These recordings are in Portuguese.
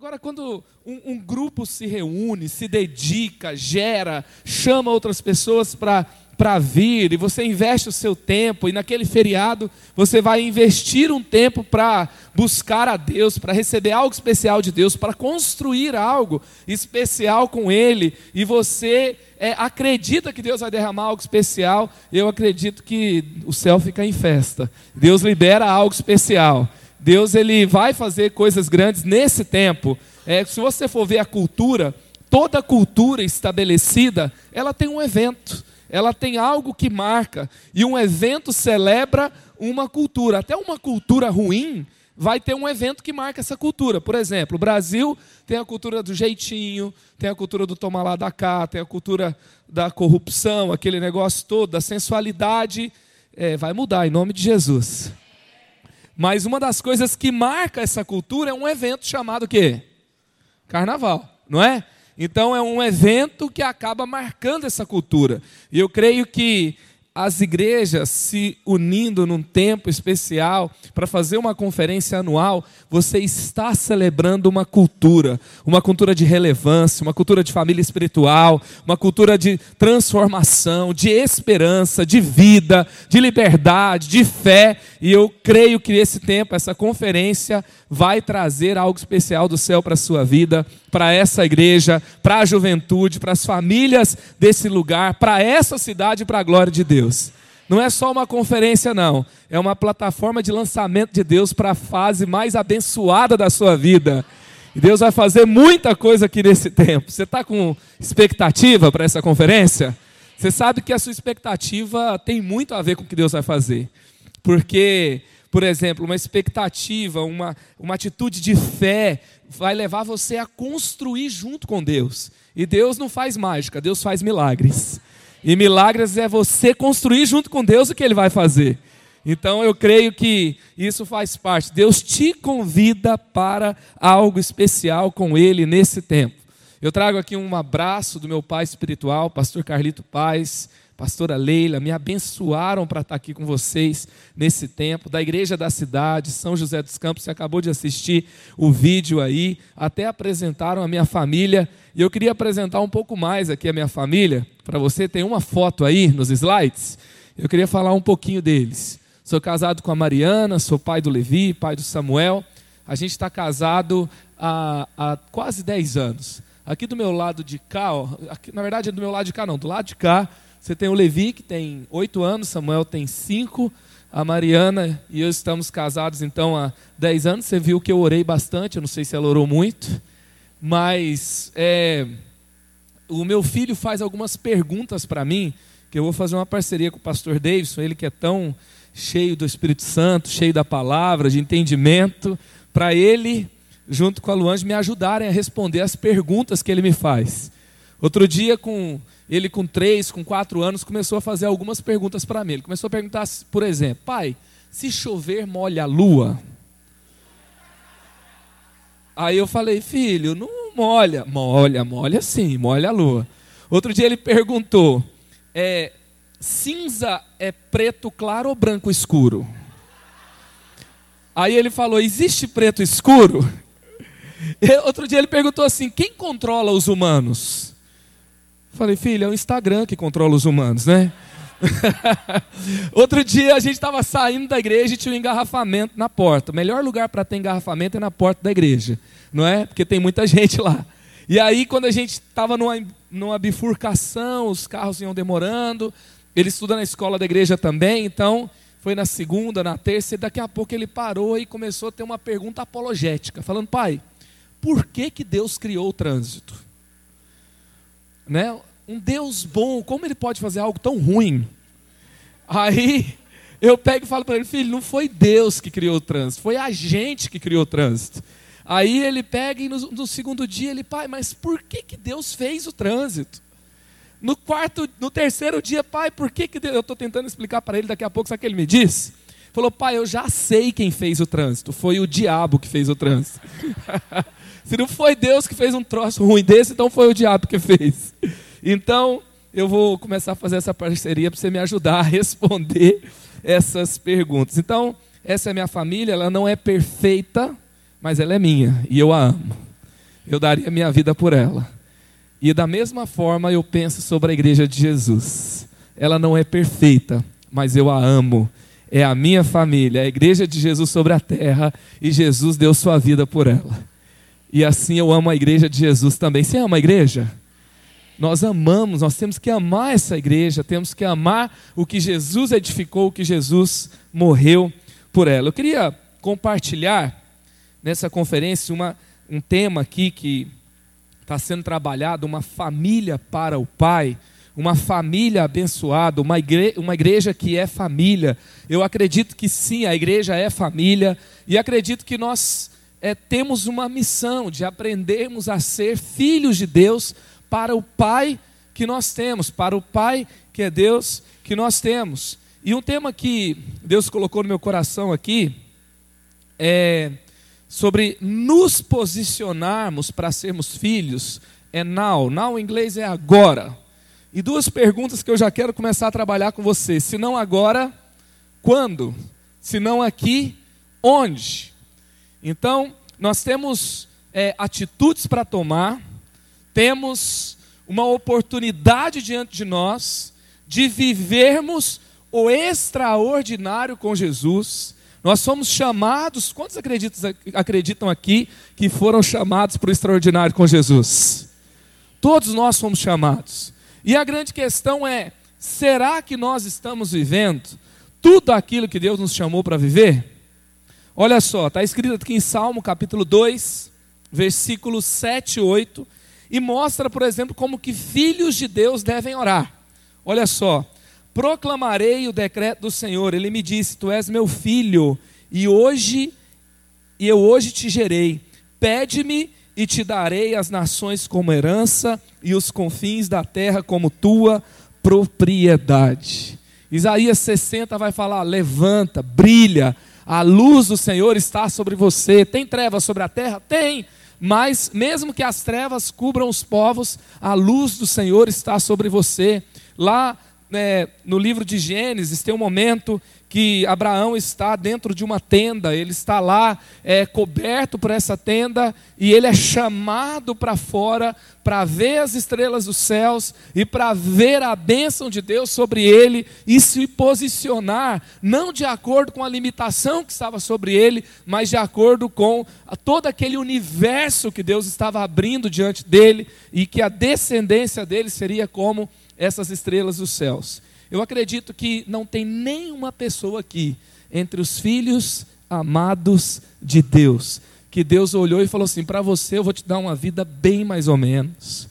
Agora, quando um, um grupo se reúne, se dedica, gera, chama outras pessoas para para vir, e você investe o seu tempo, e naquele feriado você vai investir um tempo para buscar a Deus, para receber algo especial de Deus, para construir algo especial com Ele, e você é, acredita que Deus vai derramar algo especial, eu acredito que o céu fica em festa. Deus libera algo especial. Deus ele vai fazer coisas grandes nesse tempo. É, se você for ver a cultura, toda cultura estabelecida, ela tem um evento ela tem algo que marca. E um evento celebra uma cultura. Até uma cultura ruim vai ter um evento que marca essa cultura. Por exemplo, o Brasil tem a cultura do jeitinho, tem a cultura do tomar lá da cá, tem a cultura da corrupção, aquele negócio todo, da sensualidade. É, vai mudar em nome de Jesus. Mas uma das coisas que marca essa cultura é um evento chamado quê? Carnaval, não é? Então é um evento que acaba marcando essa cultura. E eu creio que as igrejas se unindo num tempo especial para fazer uma conferência anual, você está celebrando uma cultura, uma cultura de relevância, uma cultura de família espiritual, uma cultura de transformação, de esperança, de vida, de liberdade, de fé, e eu creio que esse tempo, essa conferência vai trazer algo especial do céu para a sua vida, para essa igreja, para a juventude, para as famílias desse lugar, para essa cidade, para a glória de Deus. Não é só uma conferência, não. É uma plataforma de lançamento de Deus para a fase mais abençoada da sua vida. E Deus vai fazer muita coisa aqui nesse tempo. Você está com expectativa para essa conferência? Você sabe que a sua expectativa tem muito a ver com o que Deus vai fazer. Porque por exemplo, uma expectativa, uma, uma atitude de fé vai levar você a construir junto com Deus. E Deus não faz mágica, Deus faz milagres. E milagres é você construir junto com Deus o que Ele vai fazer. Então eu creio que isso faz parte. Deus te convida para algo especial com Ele nesse tempo. Eu trago aqui um abraço do meu pai espiritual, pastor Carlito Paz pastora Leila, me abençoaram para estar aqui com vocês nesse tempo, da igreja da cidade, São José dos Campos, você acabou de assistir o vídeo aí, até apresentaram a minha família, e eu queria apresentar um pouco mais aqui a minha família, para você, tem uma foto aí nos slides, eu queria falar um pouquinho deles. Sou casado com a Mariana, sou pai do Levi, pai do Samuel, a gente está casado há, há quase 10 anos. Aqui do meu lado de cá, ó, aqui, na verdade é do meu lado de cá não, do lado de cá, você tem o Levi, que tem oito anos, Samuel tem cinco, a Mariana e eu estamos casados então há dez anos. Você viu que eu orei bastante, eu não sei se ela orou muito, mas é, o meu filho faz algumas perguntas para mim, que eu vou fazer uma parceria com o pastor Davidson, ele que é tão cheio do Espírito Santo, cheio da palavra, de entendimento, para ele, junto com a Luange, me ajudarem a responder as perguntas que ele me faz. Outro dia, com ele com três, com quatro anos, começou a fazer algumas perguntas para mim. Ele começou a perguntar, por exemplo, pai, se chover molha a lua? Aí eu falei, filho, não molha. Molha, molha sim, molha a lua. Outro dia ele perguntou, é, cinza é preto claro ou branco escuro? Aí ele falou, existe preto escuro? Outro dia ele perguntou assim, quem controla os humanos? Falei, filho, é o Instagram que controla os humanos, né? Outro dia a gente estava saindo da igreja e tinha um engarrafamento na porta. O melhor lugar para ter engarrafamento é na porta da igreja, não é? Porque tem muita gente lá. E aí, quando a gente estava numa, numa bifurcação, os carros iam demorando. Ele estuda na escola da igreja também, então foi na segunda, na terça, e daqui a pouco ele parou e começou a ter uma pergunta apologética, falando: pai, por que, que Deus criou o trânsito? Né? Um Deus bom, como ele pode fazer algo tão ruim? Aí eu pego e falo para ele, filho, não foi Deus que criou o trânsito, foi a gente que criou o trânsito. Aí ele pega e no, no segundo dia ele, pai, mas por que, que Deus fez o trânsito? No quarto, no terceiro dia, pai, por que, que Deus... eu estou tentando explicar para ele daqui a pouco, sabe o que ele me disse? Falou, pai, eu já sei quem fez o trânsito, foi o diabo que fez o trânsito. Se não foi Deus que fez um troço ruim desse, então foi o diabo que fez. Então, eu vou começar a fazer essa parceria para você me ajudar a responder essas perguntas. Então, essa é minha família, ela não é perfeita, mas ela é minha e eu a amo. eu daria minha vida por ela. E da mesma forma eu penso sobre a igreja de Jesus. Ela não é perfeita, mas eu a amo. É a minha família, a igreja de Jesus sobre a terra, e Jesus deu sua vida por ela. E assim eu amo a igreja de Jesus também. Você ama a igreja? Nós amamos, nós temos que amar essa igreja, temos que amar o que Jesus edificou, o que Jesus morreu por ela. Eu queria compartilhar nessa conferência uma, um tema aqui que está sendo trabalhado, uma família para o Pai, uma família abençoada, uma igreja, uma igreja que é família. Eu acredito que sim, a igreja é família, e acredito que nós é, temos uma missão de aprendermos a ser filhos de Deus para o Pai que nós temos, para o Pai que é Deus que nós temos. E um tema que Deus colocou no meu coração aqui é sobre nos posicionarmos para sermos filhos é now. Now em inglês é agora. E duas perguntas que eu já quero começar a trabalhar com você. Se não agora, quando? Se não aqui, onde? Então, nós temos é, atitudes para tomar, temos uma oportunidade diante de nós de vivermos o extraordinário com Jesus nós somos chamados, quantos acreditam, acreditam aqui que foram chamados para o extraordinário com Jesus? Todos nós fomos chamados. E a grande questão é: será que nós estamos vivendo tudo aquilo que Deus nos chamou para viver? Olha só, está escrito aqui em Salmo capítulo 2, versículos 7 e 8, e mostra, por exemplo, como que filhos de Deus devem orar. Olha só, proclamarei o decreto do Senhor. Ele me disse: Tu és meu filho, e hoje e eu hoje te gerei. Pede-me e te darei as nações como herança e os confins da terra como tua propriedade. Isaías 60 vai falar: Levanta, brilha, a luz do Senhor está sobre você. Tem trevas sobre a terra? Tem. Mas, mesmo que as trevas cubram os povos, a luz do Senhor está sobre você. Lá né, no livro de Gênesis, tem um momento que Abraão está dentro de uma tenda, ele está lá é, coberto por essa tenda e ele é chamado para fora para ver as estrelas dos céus e para ver a bênção de Deus sobre ele e se posicionar, não de acordo com a limitação que estava sobre ele, mas de acordo com todo aquele universo que Deus estava abrindo diante dele e que a descendência dele seria como essas estrelas dos céus. Eu acredito que não tem nenhuma pessoa aqui entre os filhos amados de Deus que Deus olhou e falou assim: para você eu vou te dar uma vida bem mais ou menos.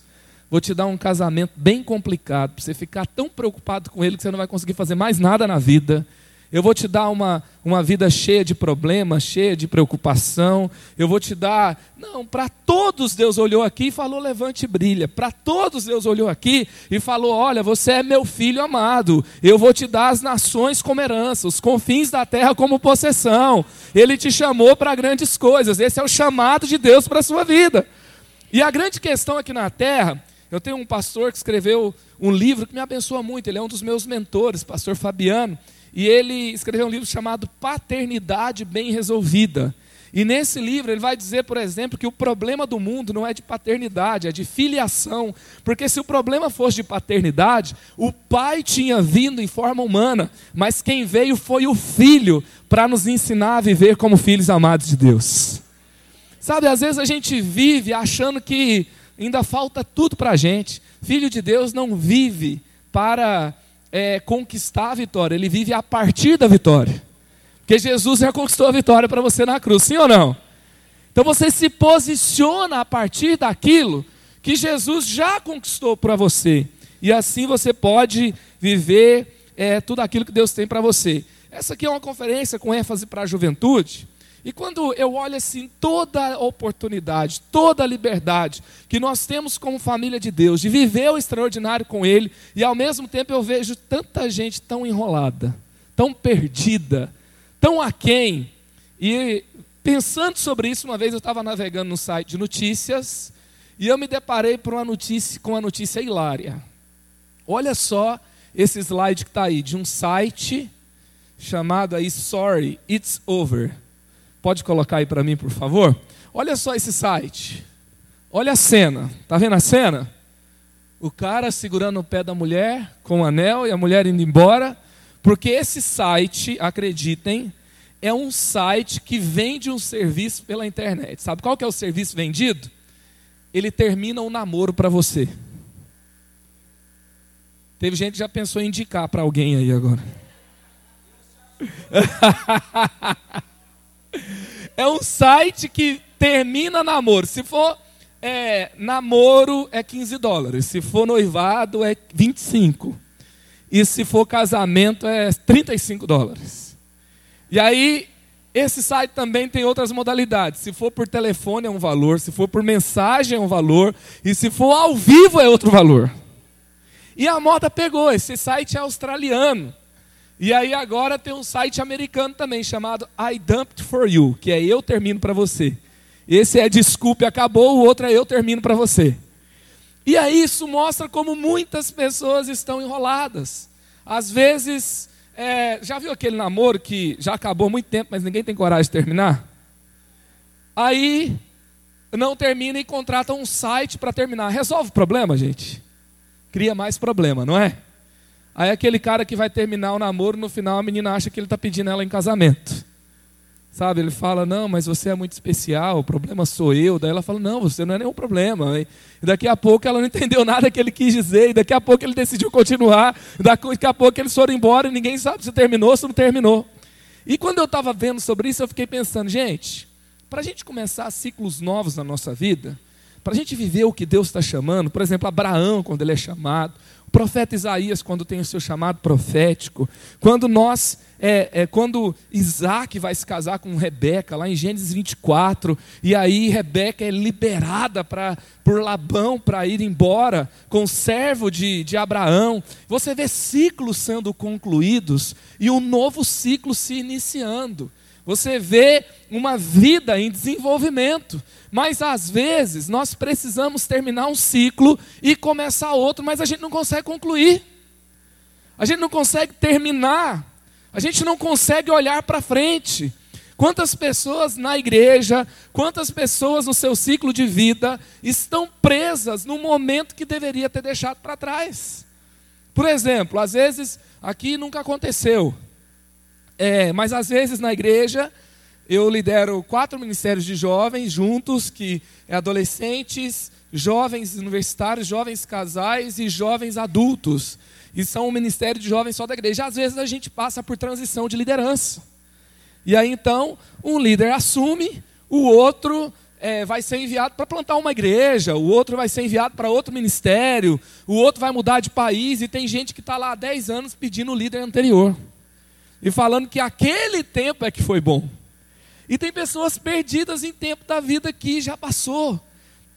Vou te dar um casamento bem complicado, para você ficar tão preocupado com ele que você não vai conseguir fazer mais nada na vida. Eu vou te dar uma, uma vida cheia de problemas, cheia de preocupação. Eu vou te dar. Não, para todos Deus olhou aqui e falou: levante e brilha. Para todos Deus olhou aqui e falou: olha, você é meu filho amado. Eu vou te dar as nações como herança, os confins da terra como possessão. Ele te chamou para grandes coisas. Esse é o chamado de Deus para a sua vida. E a grande questão aqui na terra. Eu tenho um pastor que escreveu um livro que me abençoa muito. Ele é um dos meus mentores, pastor Fabiano. E ele escreveu um livro chamado Paternidade Bem Resolvida. E nesse livro ele vai dizer, por exemplo, que o problema do mundo não é de paternidade, é de filiação. Porque se o problema fosse de paternidade, o pai tinha vindo em forma humana, mas quem veio foi o filho para nos ensinar a viver como filhos amados de Deus. Sabe, às vezes a gente vive achando que ainda falta tudo para a gente. Filho de Deus não vive para é, conquistar a vitória, ele vive a partir da vitória. Porque Jesus já conquistou a vitória para você na cruz, sim ou não? Então você se posiciona a partir daquilo que Jesus já conquistou para você. E assim você pode viver é, tudo aquilo que Deus tem para você. Essa aqui é uma conferência com ênfase para a juventude. E quando eu olho assim toda oportunidade, toda liberdade que nós temos como família de Deus, de viver o extraordinário com Ele, e ao mesmo tempo eu vejo tanta gente tão enrolada, tão perdida, tão aquém. E pensando sobre isso, uma vez eu estava navegando no site de notícias e eu me deparei por uma notícia, com uma notícia hilária. Olha só esse slide que está aí, de um site chamado aí Sorry, It's Over. Pode colocar aí para mim, por favor? Olha só esse site. Olha a cena, tá vendo a cena? O cara segurando o pé da mulher com o anel e a mulher indo embora, porque esse site, acreditem, é um site que vende um serviço pela internet. Sabe qual que é o serviço vendido? Ele termina um namoro para você. Teve gente que já pensou em indicar para alguém aí agora. é um site que termina namoro. Se for é, namoro, é 15 dólares. Se for noivado, é 25. E se for casamento, é 35 dólares. E aí, esse site também tem outras modalidades. Se for por telefone, é um valor. Se for por mensagem, é um valor. E se for ao vivo, é outro valor. E a moda pegou. Esse site é australiano. E aí agora tem um site americano também chamado I Dumped for You, que é eu termino para você. Esse é desculpe, acabou, o outro é eu termino para você. E aí isso mostra como muitas pessoas estão enroladas. Às vezes, é, já viu aquele namoro que já acabou há muito tempo, mas ninguém tem coragem de terminar? Aí não termina e contrata um site para terminar. Resolve o problema, gente? Cria mais problema, não é? Aí aquele cara que vai terminar o namoro, no final a menina acha que ele está pedindo ela em casamento. Sabe, ele fala, não, mas você é muito especial, o problema sou eu. Daí ela fala, não, você não é nenhum problema. E daqui a pouco ela não entendeu nada que ele quis dizer, e daqui a pouco ele decidiu continuar, daqui a pouco eles foram embora e ninguém sabe se terminou ou se não terminou. E quando eu estava vendo sobre isso, eu fiquei pensando, gente, para a gente começar ciclos novos na nossa vida, para a gente viver o que Deus está chamando, por exemplo, Abraão, quando ele é chamado, o profeta Isaías, quando tem o seu chamado profético, quando nós, é, é, quando Isaac vai se casar com Rebeca, lá em Gênesis 24, e aí Rebeca é liberada pra, por Labão para ir embora com o servo de, de Abraão, você vê ciclos sendo concluídos e um novo ciclo se iniciando. Você vê uma vida em desenvolvimento. Mas às vezes nós precisamos terminar um ciclo e começar outro, mas a gente não consegue concluir. A gente não consegue terminar. A gente não consegue olhar para frente. Quantas pessoas na igreja, quantas pessoas no seu ciclo de vida estão presas no momento que deveria ter deixado para trás? Por exemplo, às vezes, aqui nunca aconteceu, é, mas às vezes na igreja eu lidero quatro ministérios de jovens juntos, que é adolescentes, jovens universitários, jovens casais e jovens adultos. E são um ministério de jovens só da igreja. Às vezes a gente passa por transição de liderança. E aí então, um líder assume, o outro é, vai ser enviado para plantar uma igreja, o outro vai ser enviado para outro ministério, o outro vai mudar de país, e tem gente que está lá há 10 anos pedindo o líder anterior e falando que aquele tempo é que foi bom. E tem pessoas perdidas em tempo da vida que já passou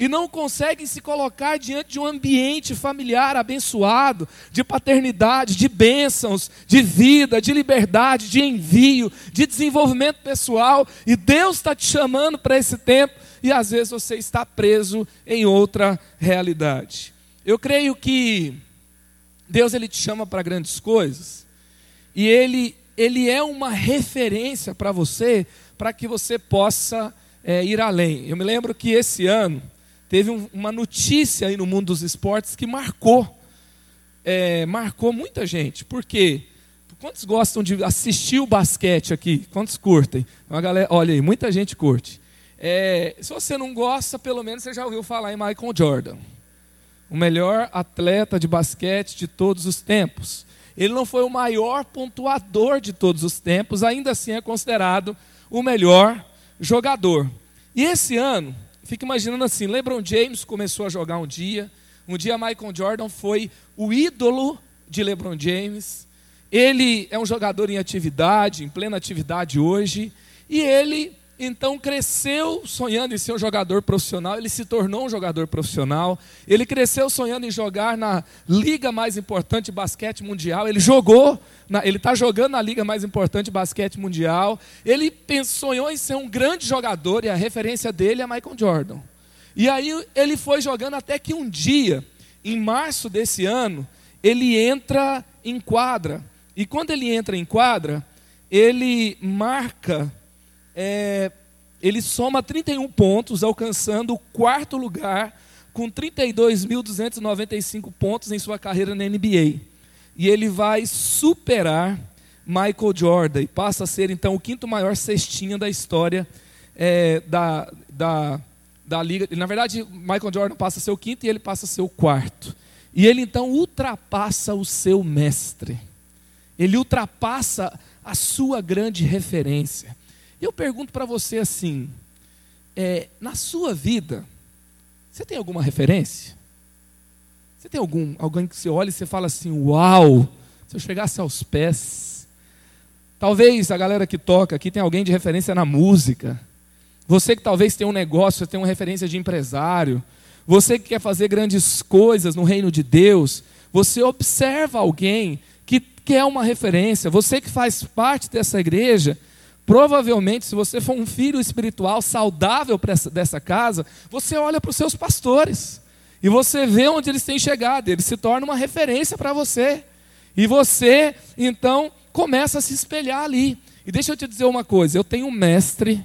e não conseguem se colocar diante de um ambiente familiar abençoado, de paternidade, de bênçãos, de vida, de liberdade, de envio, de desenvolvimento pessoal. E Deus está te chamando para esse tempo e às vezes você está preso em outra realidade. Eu creio que Deus ele te chama para grandes coisas e ele ele é uma referência para você, para que você possa é, ir além. Eu me lembro que esse ano teve um, uma notícia aí no mundo dos esportes que marcou, é, marcou muita gente. Por quê? Quantos gostam de assistir o basquete aqui? Quantos curtem? Uma galera, olha aí, muita gente curte. É, se você não gosta, pelo menos você já ouviu falar em Michael Jordan, o melhor atleta de basquete de todos os tempos. Ele não foi o maior pontuador de todos os tempos, ainda assim é considerado o melhor jogador. E esse ano, fica imaginando assim: LeBron James começou a jogar um dia, um dia Michael Jordan foi o ídolo de LeBron James. Ele é um jogador em atividade, em plena atividade hoje, e ele então cresceu sonhando em ser um jogador profissional, ele se tornou um jogador profissional, ele cresceu sonhando em jogar na liga mais importante de basquete mundial, ele jogou, na, ele está jogando na liga mais importante de basquete mundial, ele sonhou em ser um grande jogador e a referência dele é Michael Jordan. E aí ele foi jogando até que um dia, em março desse ano, ele entra em quadra. E quando ele entra em quadra, ele marca é, ele soma 31 pontos, alcançando o quarto lugar com 32.295 pontos em sua carreira na NBA. E ele vai superar Michael Jordan e passa a ser então o quinto maior cestinha da história é, da, da, da liga. Na verdade, Michael Jordan passa a ser o quinto e ele passa a ser o quarto. E ele então ultrapassa o seu mestre. Ele ultrapassa a sua grande referência. Eu pergunto para você assim: é, na sua vida, você tem alguma referência? Você tem algum alguém que você olha e você fala assim: Uau! Se eu chegasse aos pés. Talvez a galera que toca aqui tem alguém de referência na música. Você que talvez tenha um negócio, você tem uma referência de empresário. Você que quer fazer grandes coisas no reino de Deus, você observa alguém que quer uma referência. Você que faz parte dessa igreja, provavelmente, se você for um filho espiritual saudável dessa casa, você olha para os seus pastores e você vê onde eles têm chegado. Eles se tornam uma referência para você. E você, então, começa a se espelhar ali. E deixa eu te dizer uma coisa: eu tenho um mestre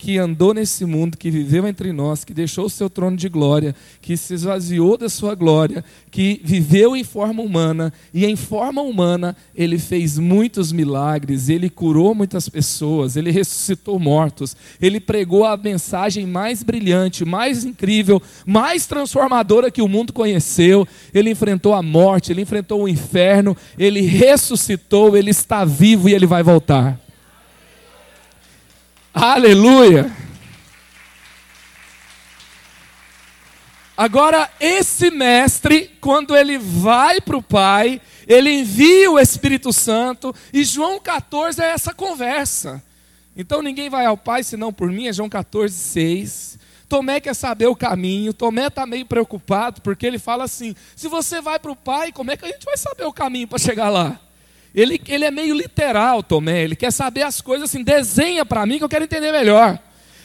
que andou nesse mundo, que viveu entre nós, que deixou o seu trono de glória, que se esvaziou da sua glória, que viveu em forma humana, e em forma humana ele fez muitos milagres, ele curou muitas pessoas, ele ressuscitou mortos, ele pregou a mensagem mais brilhante, mais incrível, mais transformadora que o mundo conheceu. Ele enfrentou a morte, ele enfrentou o inferno, ele ressuscitou, ele está vivo e ele vai voltar. Aleluia! Agora, esse mestre, quando ele vai para o Pai, ele envia o Espírito Santo, e João 14 é essa conversa. Então ninguém vai ao Pai senão por mim, é João 14, 6. Tomé quer saber o caminho, Tomé está meio preocupado, porque ele fala assim: se você vai para o Pai, como é que a gente vai saber o caminho para chegar lá? Ele, ele é meio literal, Tomé. Ele quer saber as coisas assim, desenha para mim que eu quero entender melhor.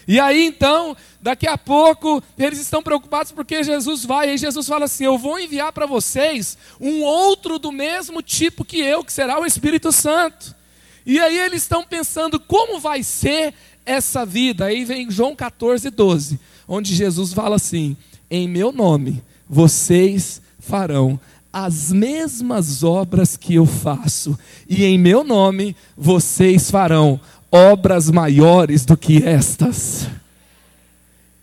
E aí então, daqui a pouco, eles estão preocupados porque Jesus vai, e Jesus fala assim: Eu vou enviar para vocês um outro do mesmo tipo que eu, que será o Espírito Santo. E aí eles estão pensando como vai ser essa vida. Aí vem João 14, 12, onde Jesus fala assim: Em meu nome vocês farão as mesmas obras que eu faço, e em meu nome vocês farão obras maiores do que estas.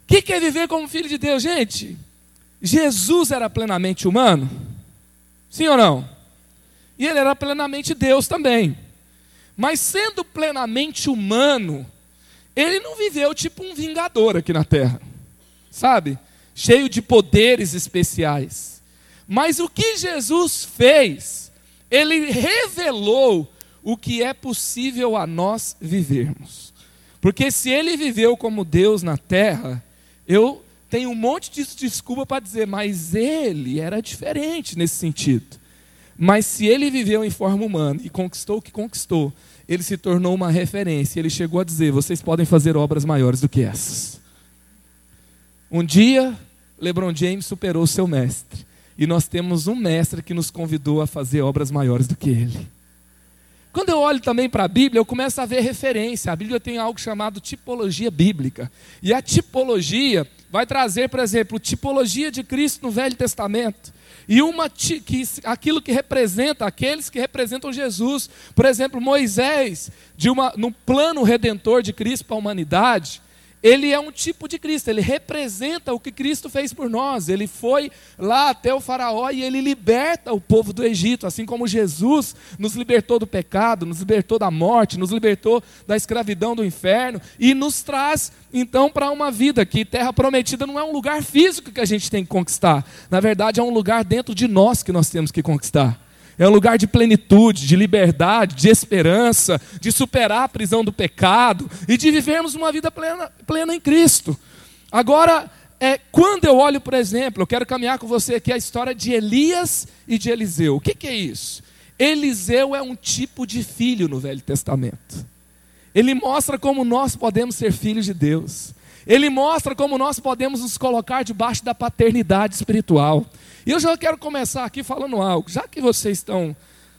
O que, é viver como filho de Deus, gente? Jesus era plenamente humano? Sim ou não? E ele era plenamente Deus também. Mas sendo plenamente humano, ele não viveu tipo um vingador aqui na terra, sabe? Cheio de poderes especiais. Mas o que Jesus fez, ele revelou o que é possível a nós vivermos. Porque se ele viveu como Deus na terra, eu tenho um monte de desculpa para dizer, mas ele era diferente nesse sentido. Mas se ele viveu em forma humana e conquistou o que conquistou, ele se tornou uma referência. Ele chegou a dizer: vocês podem fazer obras maiores do que essas. Um dia, LeBron James superou seu mestre. E nós temos um mestre que nos convidou a fazer obras maiores do que ele. Quando eu olho também para a Bíblia, eu começo a ver referência. A Bíblia tem algo chamado tipologia bíblica. E a tipologia vai trazer, por exemplo, tipologia de Cristo no Velho Testamento. E uma que, aquilo que representa aqueles que representam Jesus. Por exemplo, Moisés, de uma, no plano redentor de Cristo para a humanidade, ele é um tipo de Cristo, ele representa o que Cristo fez por nós. Ele foi lá até o Faraó e ele liberta o povo do Egito, assim como Jesus nos libertou do pecado, nos libertou da morte, nos libertou da escravidão do inferno e nos traz então para uma vida que terra prometida não é um lugar físico que a gente tem que conquistar. Na verdade, é um lugar dentro de nós que nós temos que conquistar. É um lugar de plenitude, de liberdade, de esperança, de superar a prisão do pecado e de vivermos uma vida plena, plena em Cristo. Agora, é, quando eu olho, por exemplo, eu quero caminhar com você aqui a história de Elias e de Eliseu. O que, que é isso? Eliseu é um tipo de filho no Velho Testamento. Ele mostra como nós podemos ser filhos de Deus. Ele mostra como nós podemos nos colocar debaixo da paternidade espiritual. E eu já quero começar aqui falando algo. Já que vocês estão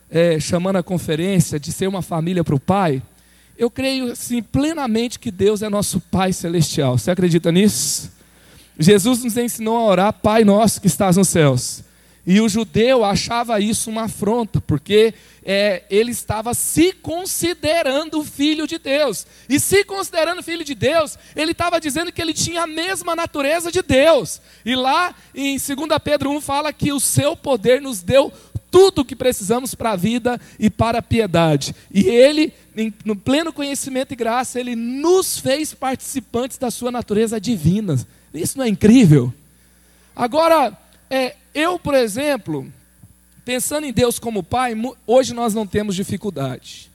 é, chamando a conferência de ser uma família para o pai, eu creio assim, plenamente que Deus é nosso Pai Celestial. Você acredita nisso? Jesus nos ensinou a orar, Pai nosso que estás nos céus. E o judeu achava isso uma afronta, porque é, ele estava se considerando filho de Deus. E se considerando filho de Deus, ele estava dizendo que ele tinha a mesma natureza de Deus. E lá em 2 Pedro 1 fala que o seu poder nos deu tudo o que precisamos para a vida e para a piedade. E ele, no pleno conhecimento e graça, ele nos fez participantes da sua natureza divina. Isso não é incrível? Agora, é, eu, por exemplo, pensando em Deus como Pai, hoje nós não temos dificuldade.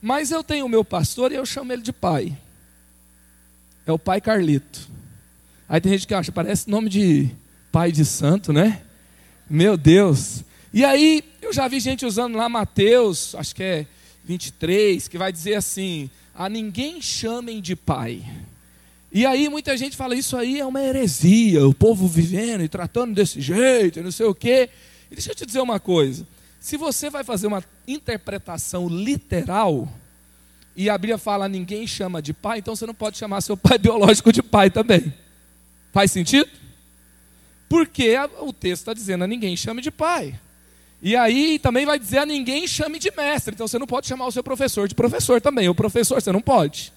Mas eu tenho o meu pastor e eu chamo ele de Pai. É o Pai Carlito. Aí tem gente que acha, parece nome de Pai de Santo, né? Meu Deus. E aí, eu já vi gente usando lá Mateus, acho que é 23, que vai dizer assim: a ninguém chamem de Pai. E aí muita gente fala, isso aí é uma heresia, o povo vivendo e tratando desse jeito, e não sei o quê. E deixa eu te dizer uma coisa: se você vai fazer uma interpretação literal, e a Bíblia fala ninguém chama de pai, então você não pode chamar seu pai biológico de pai também. Faz sentido? Porque o texto está dizendo a ninguém chame de pai. E aí também vai dizer a ninguém chame de mestre. Então você não pode chamar o seu professor de professor também. O professor você não pode.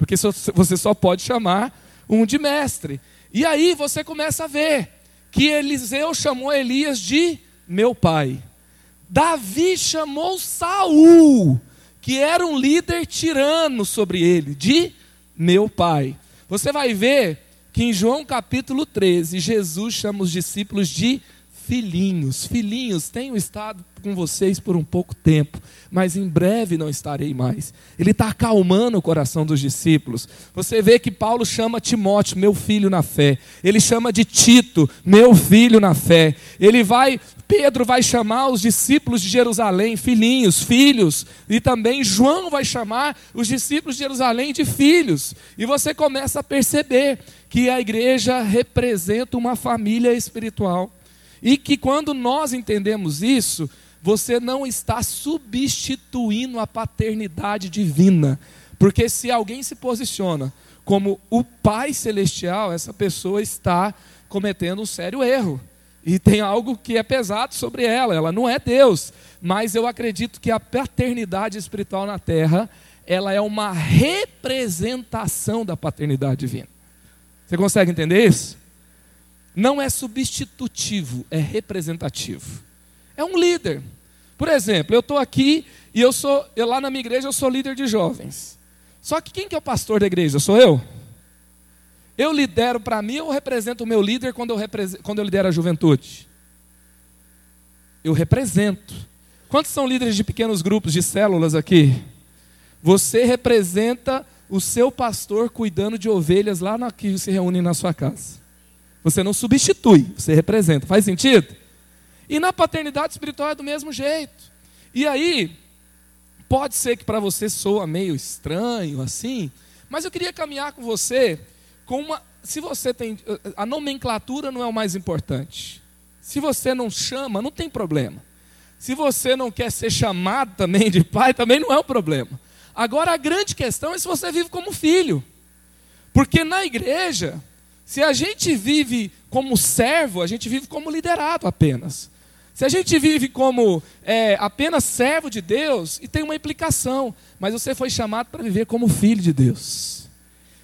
Porque você só pode chamar um de mestre. E aí você começa a ver que Eliseu chamou Elias de meu pai. Davi chamou Saul, que era um líder tirano sobre ele, de meu pai. Você vai ver que em João capítulo 13, Jesus chama os discípulos de filhinhos. Filhinhos, tenho estado com vocês por um pouco tempo, mas em breve não estarei mais. Ele está acalmando o coração dos discípulos. Você vê que Paulo chama Timóteo, meu filho na fé. Ele chama de Tito, meu filho na fé. Ele vai, Pedro vai chamar os discípulos de Jerusalém, filhinhos, filhos. E também João vai chamar os discípulos de Jerusalém de filhos. E você começa a perceber que a igreja representa uma família espiritual. E que quando nós entendemos isso, você não está substituindo a paternidade divina. Porque se alguém se posiciona como o Pai Celestial, essa pessoa está cometendo um sério erro. E tem algo que é pesado sobre ela, ela não é Deus. Mas eu acredito que a paternidade espiritual na terra, ela é uma representação da paternidade divina. Você consegue entender isso? Não é substitutivo, é representativo é um líder. Por exemplo, eu estou aqui e eu sou, eu lá na minha igreja eu sou líder de jovens. Só que quem que é o pastor da igreja? Sou eu? Eu lidero para mim ou represento o meu líder quando eu, quando eu lidero a juventude? Eu represento. Quantos são líderes de pequenos grupos, de células aqui? Você representa o seu pastor cuidando de ovelhas lá na, que se reúnem na sua casa. Você não substitui, você representa. Faz sentido? E na paternidade espiritual é do mesmo jeito. E aí, pode ser que para você soa meio estranho assim, mas eu queria caminhar com você com uma. Se você tem. A nomenclatura não é o mais importante. Se você não chama, não tem problema. Se você não quer ser chamado também de pai, também não é um problema. Agora a grande questão é se você vive como filho. Porque na igreja, se a gente vive como servo, a gente vive como liderado apenas. Se a gente vive como é, apenas servo de Deus, e tem uma implicação, mas você foi chamado para viver como filho de Deus.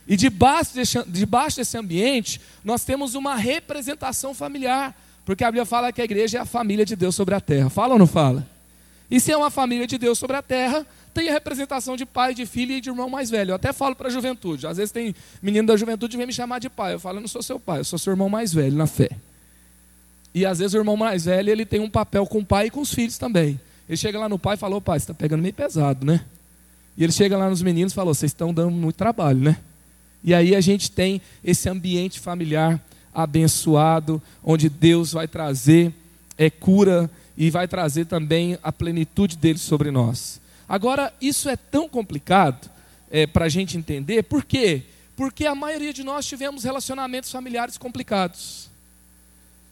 E debaixo desse, debaixo desse ambiente, nós temos uma representação familiar, porque a Bíblia fala que a igreja é a família de Deus sobre a terra. Fala ou não fala? E se é uma família de Deus sobre a terra, tem a representação de pai, de filho e de irmão mais velho. Eu até falo para a juventude. Às vezes tem menino da juventude que vem me chamar de pai. Eu falo, eu não sou seu pai, eu sou seu irmão mais velho na fé. E às vezes o irmão mais velho ele tem um papel com o pai e com os filhos também. Ele chega lá no pai e fala: pai, você está pegando meio pesado, né? E ele chega lá nos meninos e fala: vocês estão dando muito trabalho, né? E aí a gente tem esse ambiente familiar abençoado, onde Deus vai trazer é, cura e vai trazer também a plenitude dele sobre nós. Agora, isso é tão complicado é, para a gente entender, por quê? Porque a maioria de nós tivemos relacionamentos familiares complicados.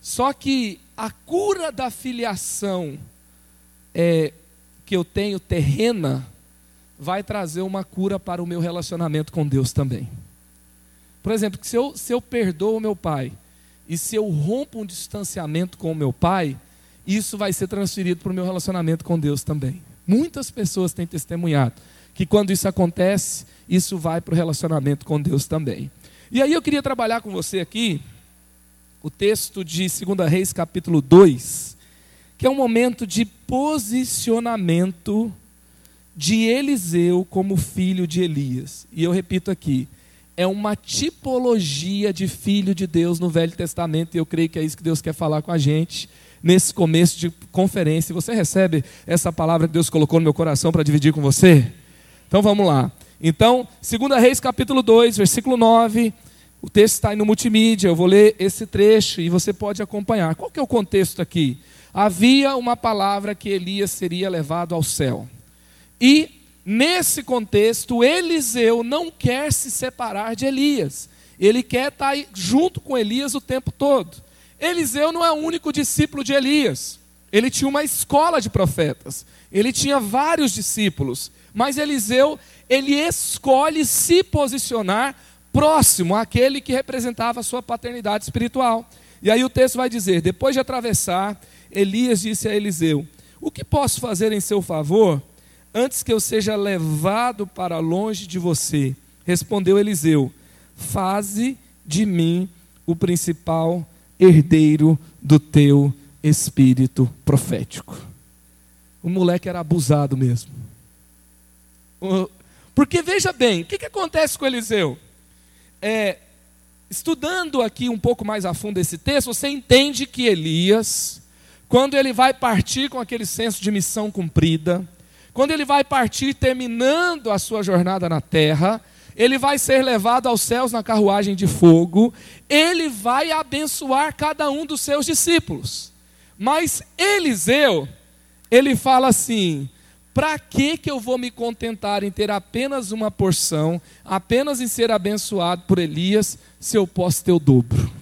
Só que a cura da filiação é, que eu tenho terrena vai trazer uma cura para o meu relacionamento com Deus também. Por exemplo, se eu, se eu perdoo o meu pai e se eu rompo um distanciamento com o meu pai, isso vai ser transferido para o meu relacionamento com Deus também. Muitas pessoas têm testemunhado que quando isso acontece, isso vai para o relacionamento com Deus também. E aí eu queria trabalhar com você aqui o texto de 2 Reis, capítulo 2, que é um momento de posicionamento de Eliseu como filho de Elias. E eu repito aqui, é uma tipologia de filho de Deus no Velho Testamento, e eu creio que é isso que Deus quer falar com a gente nesse começo de conferência. Você recebe essa palavra que Deus colocou no meu coração para dividir com você? Então vamos lá. Então, 2 Reis capítulo 2, versículo 9. O texto está aí no multimídia, eu vou ler esse trecho e você pode acompanhar. Qual que é o contexto aqui? Havia uma palavra que Elias seria levado ao céu. E, nesse contexto, Eliseu não quer se separar de Elias. Ele quer estar junto com Elias o tempo todo. Eliseu não é o único discípulo de Elias. Ele tinha uma escola de profetas. Ele tinha vários discípulos. Mas Eliseu, ele escolhe se posicionar próximo àquele que representava a sua paternidade espiritual. E aí o texto vai dizer: depois de atravessar, Elias disse a Eliseu: O que posso fazer em seu favor antes que eu seja levado para longe de você? Respondeu Eliseu: Faze de mim o principal herdeiro do teu espírito profético. O moleque era abusado mesmo. Porque veja bem, o que, que acontece com Eliseu? É, estudando aqui um pouco mais a fundo esse texto, você entende que Elias, quando ele vai partir com aquele senso de missão cumprida, quando ele vai partir terminando a sua jornada na terra, ele vai ser levado aos céus na carruagem de fogo, ele vai abençoar cada um dos seus discípulos. Mas Eliseu, ele fala assim: para que, que eu vou me contentar em ter apenas uma porção, apenas em ser abençoado por Elias, se eu posso ter o dobro?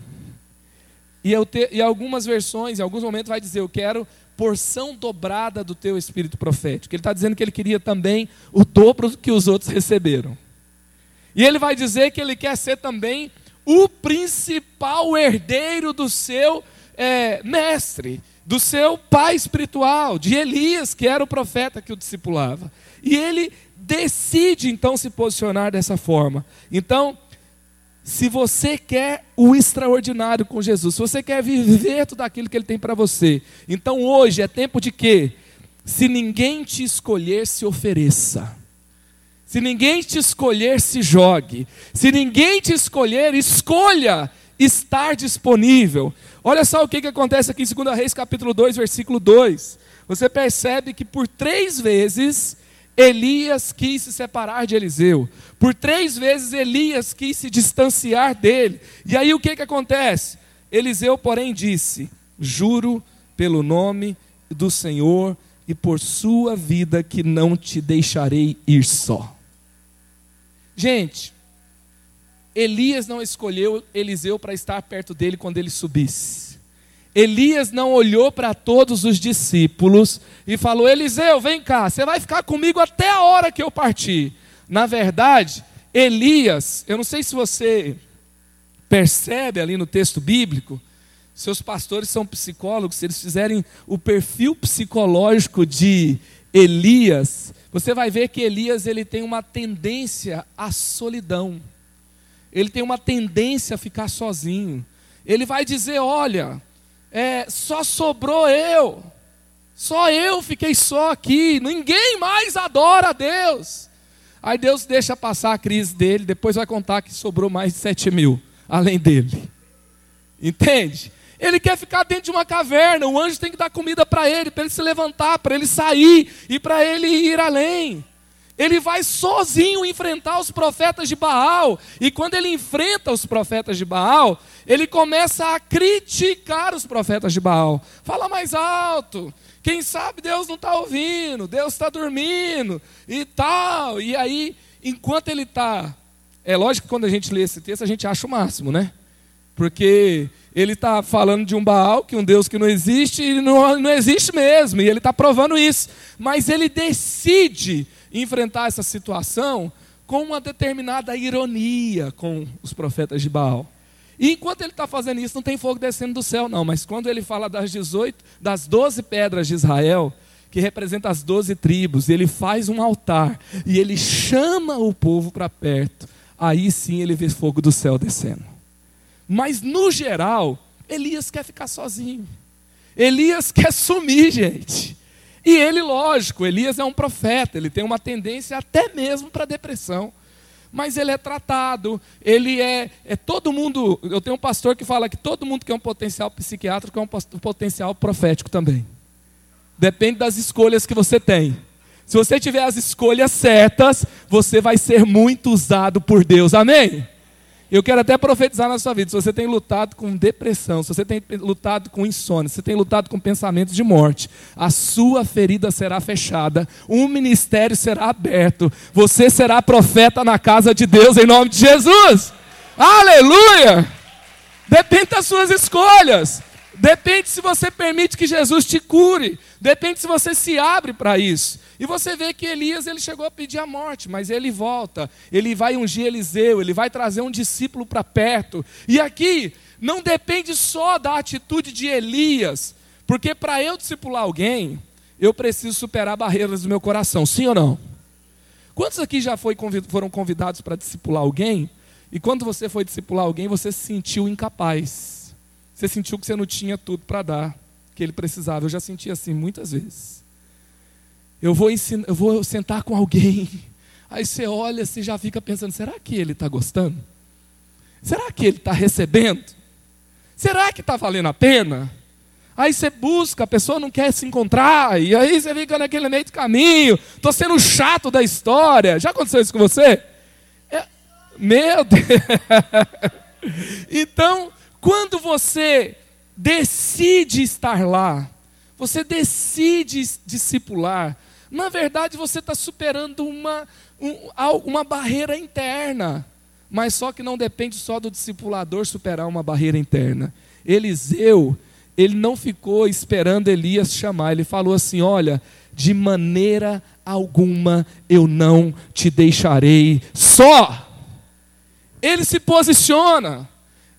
E, eu te, e algumas versões, em alguns momentos, vai dizer: Eu quero porção dobrada do teu espírito profético. Ele está dizendo que ele queria também o dobro que os outros receberam. E ele vai dizer que ele quer ser também o principal herdeiro do seu é, mestre, do seu pai espiritual, de Elias, que era o profeta que o discipulava. E ele decide então se posicionar dessa forma. Então, se você quer o extraordinário com Jesus, se você quer viver tudo aquilo que ele tem para você, então hoje é tempo de quê? Se ninguém te escolher, se ofereça. Se ninguém te escolher, se jogue. Se ninguém te escolher, escolha estar disponível. Olha só o que, que acontece aqui em 2 Reis, capítulo 2, versículo 2. Você percebe que por três vezes Elias quis se separar de Eliseu. Por três vezes Elias quis se distanciar dele. E aí o que, que acontece? Eliseu, porém, disse: Juro pelo nome do Senhor e por sua vida que não te deixarei ir só. Gente, Elias não escolheu Eliseu para estar perto dele quando ele subisse. Elias não olhou para todos os discípulos e falou: Eliseu, vem cá, você vai ficar comigo até a hora que eu partir. Na verdade, Elias, eu não sei se você percebe ali no texto bíblico, seus pastores são psicólogos, se eles fizerem o perfil psicológico de Elias, você vai ver que Elias ele tem uma tendência à solidão. Ele tem uma tendência a ficar sozinho. Ele vai dizer: Olha, é, só sobrou eu. Só eu fiquei só aqui. Ninguém mais adora a Deus. Aí Deus deixa passar a crise dele. Depois vai contar que sobrou mais de sete mil além dele. Entende? Ele quer ficar dentro de uma caverna, o anjo tem que dar comida para ele, para ele se levantar, para ele sair e para ele ir além. Ele vai sozinho enfrentar os profetas de Baal, e quando ele enfrenta os profetas de Baal, ele começa a criticar os profetas de Baal. Fala mais alto, quem sabe Deus não está ouvindo, Deus está dormindo e tal. E aí, enquanto ele está. É lógico que quando a gente lê esse texto, a gente acha o máximo, né? Porque ele está falando de um Baal, que um Deus que não existe, e não, não existe mesmo, e ele está provando isso. Mas ele decide enfrentar essa situação com uma determinada ironia com os profetas de Baal. E enquanto ele está fazendo isso, não tem fogo descendo do céu, não. Mas quando ele fala das 18, das 12 pedras de Israel, que representa as 12 tribos, ele faz um altar e ele chama o povo para perto. Aí sim ele vê fogo do céu descendo. Mas no geral, Elias quer ficar sozinho. Elias quer sumir, gente. E ele, lógico, Elias é um profeta, ele tem uma tendência até mesmo para depressão mas ele é tratado, ele é, é todo mundo. Eu tenho um pastor que fala que todo mundo que é um potencial psiquiátrico é um potencial profético também. Depende das escolhas que você tem. Se você tiver as escolhas certas, você vai ser muito usado por Deus. Amém? Eu quero até profetizar na sua vida. Se você tem lutado com depressão, se você tem lutado com insônia, se você tem lutado com pensamentos de morte, a sua ferida será fechada, um ministério será aberto, você será profeta na casa de Deus em nome de Jesus. Aleluia! Depende das suas escolhas. Depende se você permite que Jesus te cure. Depende se você se abre para isso. E você vê que Elias ele chegou a pedir a morte, mas ele volta. Ele vai ungir Eliseu, ele vai trazer um discípulo para perto. E aqui não depende só da atitude de Elias, porque para eu discipular alguém, eu preciso superar barreiras do meu coração, sim ou não? Quantos aqui já foi, foram convidados para discipular alguém? E quando você foi discipular alguém, você se sentiu incapaz você sentiu que você não tinha tudo para dar, que ele precisava. Eu já senti assim muitas vezes. Eu vou, ensinar, eu vou sentar com alguém, aí você olha, você já fica pensando: será que ele está gostando? Será que ele está recebendo? Será que está valendo a pena? Aí você busca, a pessoa não quer se encontrar, e aí você fica naquele meio de caminho, estou sendo chato da história. Já aconteceu isso com você? É... Meu Deus! então, quando você decide estar lá, você decide discipular, na verdade você está superando uma, uma barreira interna. Mas só que não depende só do discipulador superar uma barreira interna. Eliseu, ele não ficou esperando Elias chamar, ele falou assim: Olha, de maneira alguma eu não te deixarei só. Ele se posiciona.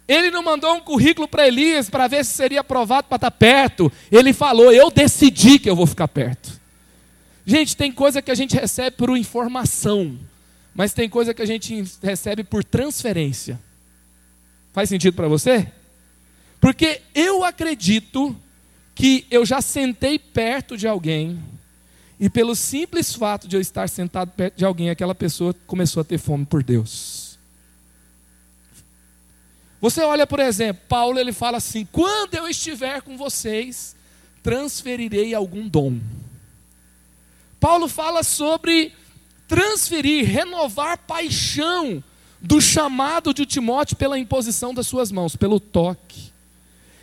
Ele não mandou um currículo para Elias para ver se seria aprovado para estar tá perto. Ele falou: Eu decidi que eu vou ficar perto. Gente, tem coisa que a gente recebe por informação, mas tem coisa que a gente recebe por transferência. Faz sentido para você? Porque eu acredito que eu já sentei perto de alguém, e pelo simples fato de eu estar sentado perto de alguém, aquela pessoa começou a ter fome por Deus. Você olha, por exemplo, Paulo ele fala assim: quando eu estiver com vocês, transferirei algum dom. Paulo fala sobre transferir, renovar paixão do chamado de Timóteo pela imposição das suas mãos, pelo toque.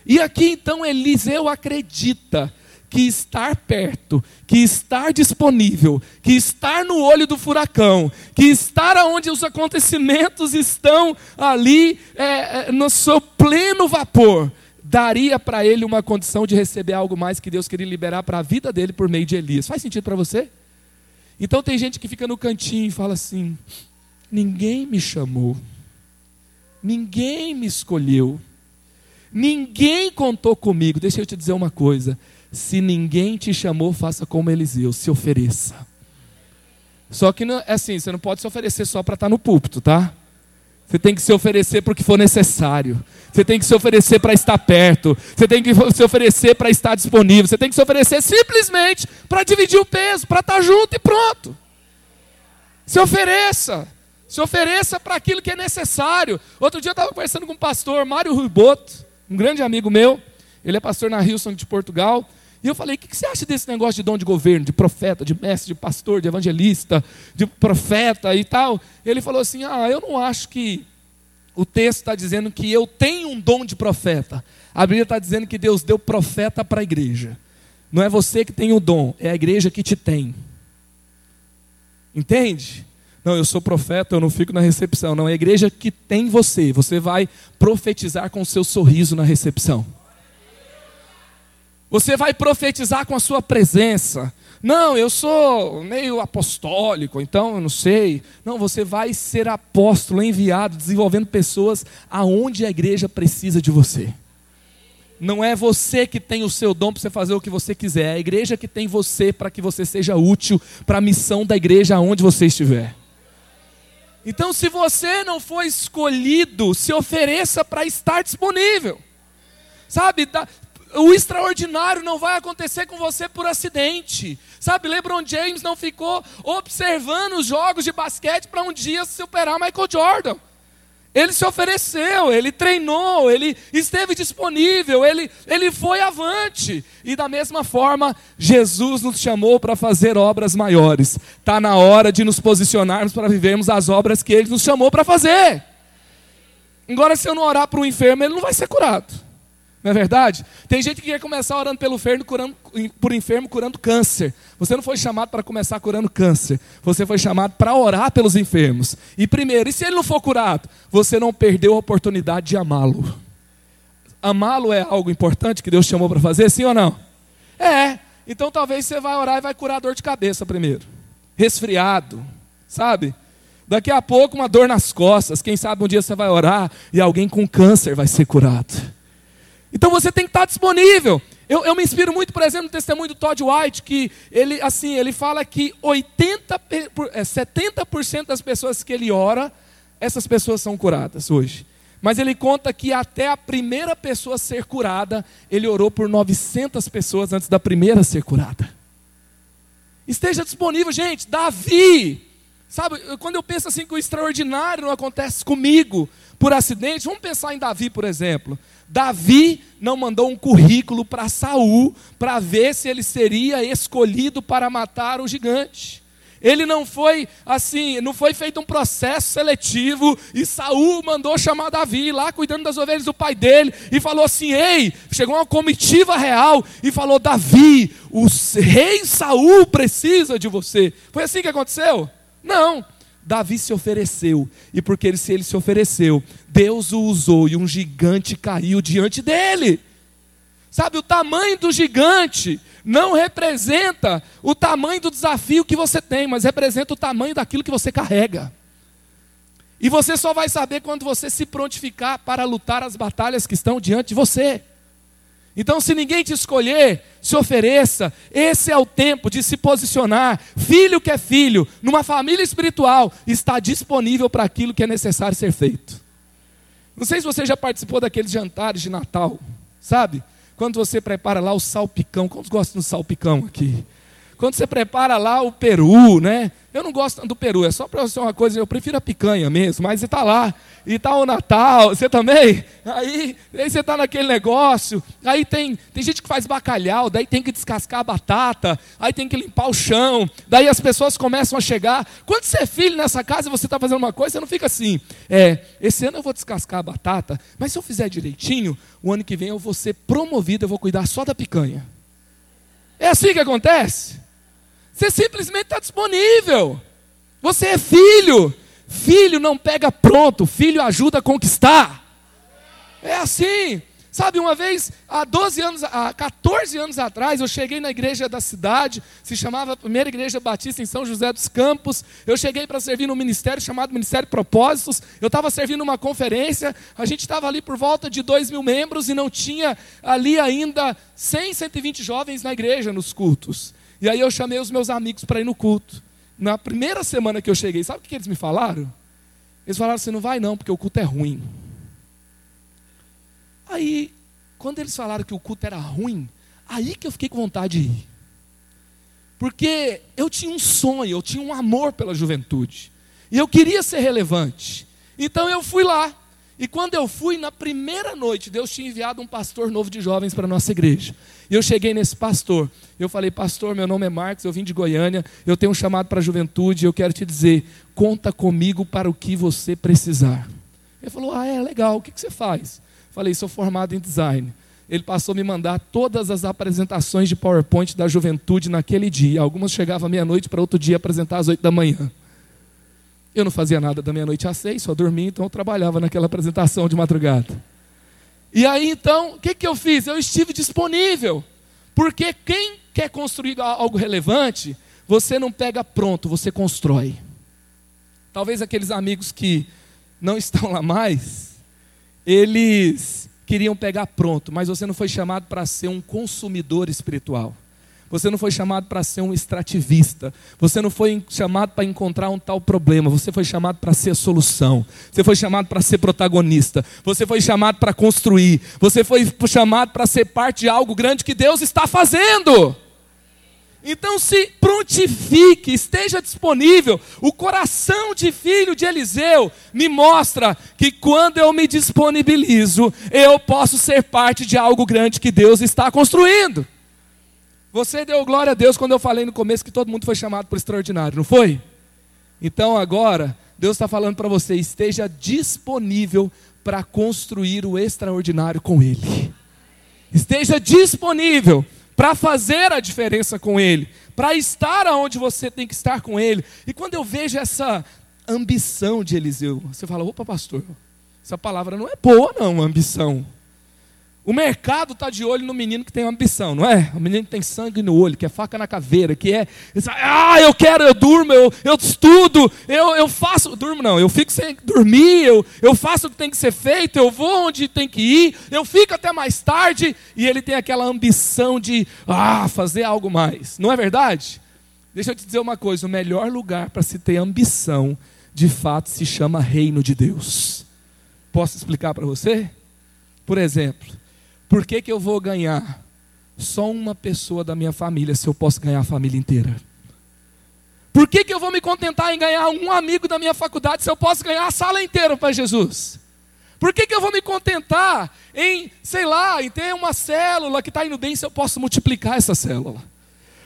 E aqui então Eliseu acredita que estar perto, que estar disponível, que estar no olho do furacão, que estar onde os acontecimentos estão ali é, é, no seu pleno vapor, daria para ele uma condição de receber algo mais que Deus queria liberar para a vida dele por meio de Elias. Faz sentido para você? Então tem gente que fica no cantinho e fala assim: ninguém me chamou, ninguém me escolheu, ninguém contou comigo. Deixa eu te dizer uma coisa se ninguém te chamou, faça como Eliseu, se ofereça. Só que não, é assim, você não pode se oferecer só para estar tá no púlpito, tá? Você tem que se oferecer porque for necessário. Você tem que se oferecer para estar perto. Você tem que se oferecer para estar disponível. Você tem que se oferecer simplesmente para dividir o peso, para estar tá junto e pronto. Se ofereça. Se ofereça para aquilo que é necessário. Outro dia eu estava conversando com o pastor Mário Ruboto, um grande amigo meu. Ele é pastor na Hilson de Portugal. E eu falei: o que você acha desse negócio de dom de governo, de profeta, de mestre, de pastor, de evangelista, de profeta e tal? Ele falou assim: ah, eu não acho que o texto está dizendo que eu tenho um dom de profeta. A Bíblia está dizendo que Deus deu profeta para a igreja. Não é você que tem o dom, é a igreja que te tem. Entende? Não, eu sou profeta, eu não fico na recepção. Não, é a igreja que tem você. Você vai profetizar com o seu sorriso na recepção. Você vai profetizar com a sua presença. Não, eu sou meio apostólico, então eu não sei. Não, você vai ser apóstolo, enviado, desenvolvendo pessoas aonde a igreja precisa de você. Não é você que tem o seu dom para você fazer o que você quiser, é a igreja que tem você para que você seja útil para a missão da igreja aonde você estiver. Então, se você não foi escolhido, se ofereça para estar disponível. Sabe, o extraordinário não vai acontecer com você por acidente. Sabe, LeBron James não ficou observando os jogos de basquete para um dia superar Michael Jordan. Ele se ofereceu, ele treinou, ele esteve disponível, ele, ele foi avante. E da mesma forma, Jesus nos chamou para fazer obras maiores. Está na hora de nos posicionarmos para vivermos as obras que ele nos chamou para fazer. Agora, se eu não orar para o enfermo, ele não vai ser curado. Não é verdade? Tem gente que quer começar orando pelo enfermo, curando, por enfermo, curando câncer. Você não foi chamado para começar curando câncer. Você foi chamado para orar pelos enfermos. E primeiro, e se ele não for curado? Você não perdeu a oportunidade de amá-lo. Amá-lo é algo importante que Deus chamou para fazer, sim ou não? É. Então talvez você vai orar e vai curar dor de cabeça primeiro. Resfriado, sabe? Daqui a pouco uma dor nas costas. Quem sabe um dia você vai orar e alguém com câncer vai ser curado. Então você tem que estar disponível. Eu, eu, me inspiro muito, por exemplo, no testemunho do Todd White, que ele, assim, ele fala que 80, 70% é, das pessoas que ele ora, essas pessoas são curadas hoje. Mas ele conta que até a primeira pessoa ser curada, ele orou por 900 pessoas antes da primeira ser curada. Esteja disponível, gente. Davi, sabe, quando eu penso assim que o extraordinário não acontece comigo por acidente, vamos pensar em Davi, por exemplo. Davi não mandou um currículo para Saul para ver se ele seria escolhido para matar o gigante. Ele não foi assim, não foi feito um processo seletivo e Saul mandou chamar Davi lá cuidando das ovelhas do pai dele e falou assim: "Ei, chegou uma comitiva real e falou: Davi, o rei Saul precisa de você". Foi assim que aconteceu? Não. Davi se ofereceu, e porque ele, se ele se ofereceu, Deus o usou e um gigante caiu diante dele. Sabe, o tamanho do gigante não representa o tamanho do desafio que você tem, mas representa o tamanho daquilo que você carrega. E você só vai saber quando você se prontificar para lutar as batalhas que estão diante de você. Então, se ninguém te escolher, se ofereça. Esse é o tempo de se posicionar. Filho que é filho, numa família espiritual, está disponível para aquilo que é necessário ser feito. Não sei se você já participou daqueles jantares de Natal, sabe? Quando você prepara lá o salpicão. Quantos gostam do salpicão aqui? Quando você prepara lá o peru, né? Eu não gosto do peru, é só para você uma coisa, eu prefiro a picanha mesmo, mas está lá, e está o Natal, você também? Aí, aí você está naquele negócio, aí tem, tem gente que faz bacalhau, daí tem que descascar a batata, aí tem que limpar o chão, daí as pessoas começam a chegar. Quando você é filho nessa casa e você está fazendo uma coisa, você não fica assim, é, esse ano eu vou descascar a batata, mas se eu fizer direitinho, o ano que vem eu vou ser promovido, eu vou cuidar só da picanha. É assim que acontece? Você simplesmente está disponível. Você é filho. Filho não pega pronto, filho ajuda a conquistar. É assim. Sabe, uma vez, há 12 anos, há 14 anos atrás, eu cheguei na igreja da cidade, se chamava Primeira Igreja Batista em São José dos Campos. Eu cheguei para servir num ministério chamado Ministério Propósitos. Eu estava servindo uma conferência, a gente estava ali por volta de 2 mil membros e não tinha ali ainda 100, 120 jovens na igreja nos cultos. E aí eu chamei os meus amigos para ir no culto. Na primeira semana que eu cheguei, sabe o que eles me falaram? Eles falaram assim: não vai não, porque o culto é ruim. Aí, quando eles falaram que o culto era ruim, aí que eu fiquei com vontade de ir. Porque eu tinha um sonho, eu tinha um amor pela juventude. E eu queria ser relevante. Então eu fui lá. E quando eu fui, na primeira noite, Deus tinha enviado um pastor novo de jovens para a nossa igreja. E eu cheguei nesse pastor. Eu falei, pastor, meu nome é Marcos, eu vim de Goiânia, eu tenho um chamado para a juventude, eu quero te dizer, conta comigo para o que você precisar. Ele falou, ah, é legal, o que, que você faz? Falei, sou formado em design. Ele passou a me mandar todas as apresentações de PowerPoint da juventude naquele dia. Algumas chegavam meia-noite para outro dia apresentar às oito da manhã. Eu não fazia nada da meia-noite às seis, só dormia, então eu trabalhava naquela apresentação de madrugada. E aí então, o que, que eu fiz? Eu estive disponível. Porque quem quer construir algo relevante, você não pega pronto, você constrói. Talvez aqueles amigos que não estão lá mais, eles queriam pegar pronto, mas você não foi chamado para ser um consumidor espiritual. Você não foi chamado para ser um extrativista. Você não foi chamado para encontrar um tal problema. Você foi chamado para ser solução. Você foi chamado para ser protagonista. Você foi chamado para construir. Você foi chamado para ser parte de algo grande que Deus está fazendo. Então se prontifique, esteja disponível. O coração de filho de Eliseu me mostra que quando eu me disponibilizo, eu posso ser parte de algo grande que Deus está construindo. Você deu glória a Deus quando eu falei no começo que todo mundo foi chamado para o extraordinário, não foi? Então agora, Deus está falando para você: esteja disponível para construir o extraordinário com Ele. Esteja disponível para fazer a diferença com Ele, para estar aonde você tem que estar com Ele. E quando eu vejo essa ambição de Eliseu, você fala: opa, pastor, essa palavra não é boa, não, ambição. O mercado está de olho no menino que tem ambição, não é? O menino que tem sangue no olho, que é faca na caveira, que é. Ah, eu quero, eu durmo, eu, eu estudo, eu, eu faço. Durmo não, eu fico sem dormir, eu, eu faço o que tem que ser feito, eu vou onde tem que ir, eu fico até mais tarde, e ele tem aquela ambição de ah, fazer algo mais. Não é verdade? Deixa eu te dizer uma coisa: o melhor lugar para se ter ambição, de fato, se chama Reino de Deus. Posso explicar para você? Por exemplo. Por que, que eu vou ganhar só uma pessoa da minha família se eu posso ganhar a família inteira? Por que, que eu vou me contentar em ganhar um amigo da minha faculdade se eu posso ganhar a sala inteira para Jesus? Por que, que eu vou me contentar em, sei lá, em ter uma célula que está indo bem se eu posso multiplicar essa célula?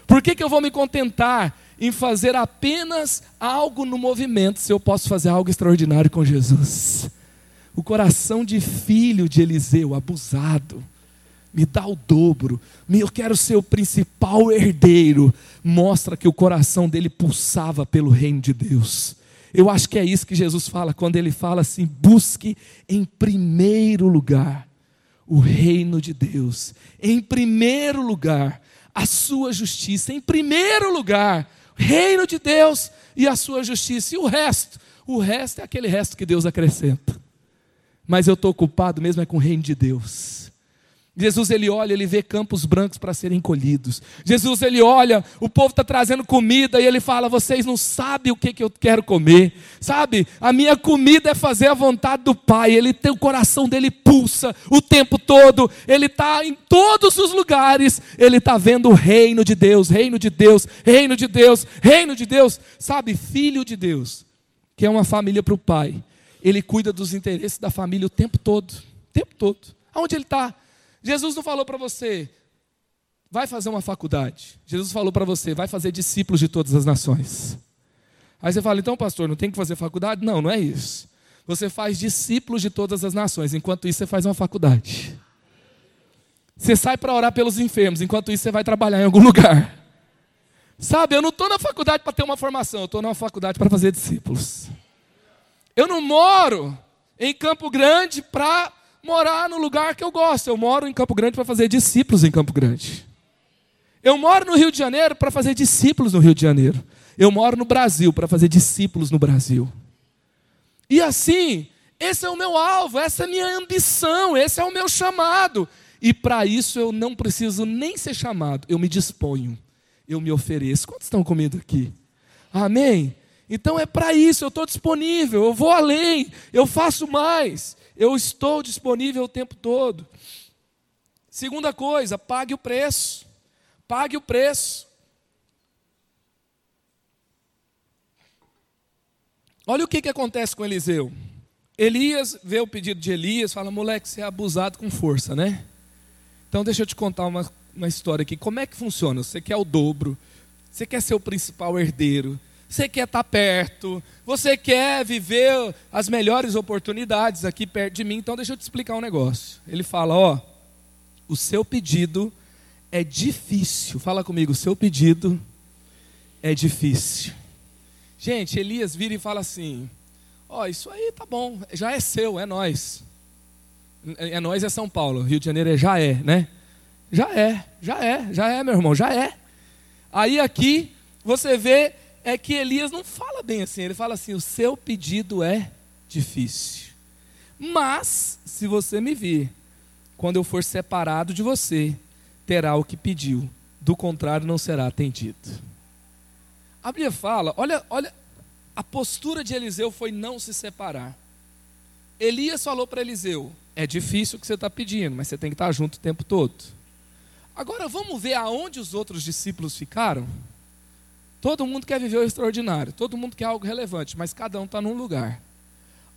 Por que, que eu vou me contentar em fazer apenas algo no movimento se eu posso fazer algo extraordinário com Jesus? O coração de filho de Eliseu, abusado me dá o dobro, eu quero ser o principal herdeiro. Mostra que o coração dele pulsava pelo reino de Deus. Eu acho que é isso que Jesus fala quando ele fala assim: busque em primeiro lugar o reino de Deus, em primeiro lugar a sua justiça, em primeiro lugar, reino de Deus e a sua justiça, e o resto, o resto é aquele resto que Deus acrescenta. Mas eu estou ocupado mesmo é com o reino de Deus. Jesus ele olha, ele vê campos brancos para serem colhidos. Jesus ele olha, o povo está trazendo comida e ele fala: vocês não sabem o que, que eu quero comer, sabe? A minha comida é fazer a vontade do Pai. Ele tem o coração dele pulsa o tempo todo. Ele está em todos os lugares. Ele está vendo o reino de Deus, reino de Deus, reino de Deus, reino de Deus. Sabe, filho de Deus, que é uma família para o Pai. Ele cuida dos interesses da família o tempo todo, o tempo todo. Aonde ele está? Jesus não falou para você, vai fazer uma faculdade. Jesus falou para você, vai fazer discípulos de todas as nações. Aí você fala, então, pastor, não tem que fazer faculdade? Não, não é isso. Você faz discípulos de todas as nações, enquanto isso você faz uma faculdade. Você sai para orar pelos enfermos, enquanto isso você vai trabalhar em algum lugar. Sabe, eu não estou na faculdade para ter uma formação, eu estou na faculdade para fazer discípulos. Eu não moro em Campo Grande para morar no lugar que eu gosto. Eu moro em Campo Grande para fazer discípulos em Campo Grande. Eu moro no Rio de Janeiro para fazer discípulos no Rio de Janeiro. Eu moro no Brasil para fazer discípulos no Brasil. E assim, esse é o meu alvo, essa é a minha ambição, esse é o meu chamado. E para isso eu não preciso nem ser chamado, eu me disponho, eu me ofereço. Quantos estão comigo aqui? Amém? Então é para isso, eu estou disponível, eu vou além, eu faço mais. Eu estou disponível o tempo todo. Segunda coisa, pague o preço. Pague o preço. Olha o que, que acontece com Eliseu. Elias vê o pedido de Elias, fala: moleque, você é abusado com força, né? Então deixa eu te contar uma, uma história aqui. Como é que funciona? Você quer o dobro, você quer ser o principal herdeiro, você quer estar perto, você quer viver as melhores oportunidades aqui perto de mim, então deixa eu te explicar um negócio. Ele fala: Ó, o seu pedido é difícil. Fala comigo, o seu pedido é difícil. Gente, Elias vira e fala assim: Ó, isso aí tá bom, já é seu, é nós. É nós é São Paulo, Rio de Janeiro é já é, né? Já é, já é, já é, meu irmão, já é. Aí aqui você vê é que Elias não fala bem assim, ele fala assim: o seu pedido é difícil. Mas, se você me vir, quando eu for separado de você, terá o que pediu, do contrário, não será atendido. A Bíblia fala, olha, olha, a postura de Eliseu foi não se separar. Elias falou para Eliseu: é difícil o que você está pedindo, mas você tem que estar junto o tempo todo. Agora vamos ver aonde os outros discípulos ficaram? Todo mundo quer viver o extraordinário, todo mundo quer algo relevante, mas cada um está num lugar.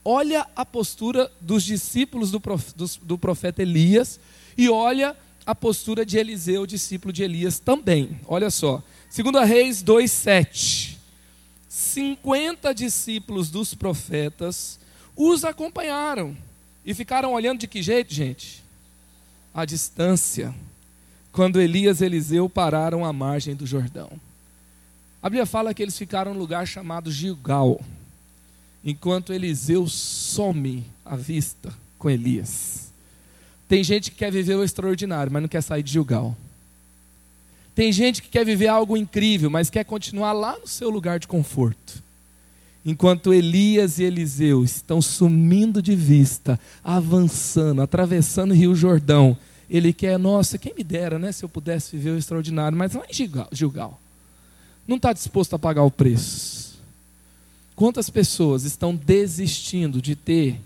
Olha a postura dos discípulos do, prof, do, do profeta Elias e olha a postura de Eliseu, discípulo de Elias também. Olha só, 2 Reis 2,7. 50 discípulos dos profetas os acompanharam e ficaram olhando de que jeito, gente? À distância quando Elias e Eliseu pararam à margem do Jordão. A Bíblia fala que eles ficaram num lugar chamado Gilgal, enquanto Eliseu some à vista com Elias. Tem gente que quer viver o extraordinário, mas não quer sair de Gilgal. Tem gente que quer viver algo incrível, mas quer continuar lá no seu lugar de conforto. Enquanto Elias e Eliseu estão sumindo de vista, avançando, atravessando o Rio Jordão, ele quer, nossa, quem me dera, né, se eu pudesse viver o extraordinário, mas lá em Gilgal, Gilgal não está disposto a pagar o preço. Quantas pessoas estão desistindo de ter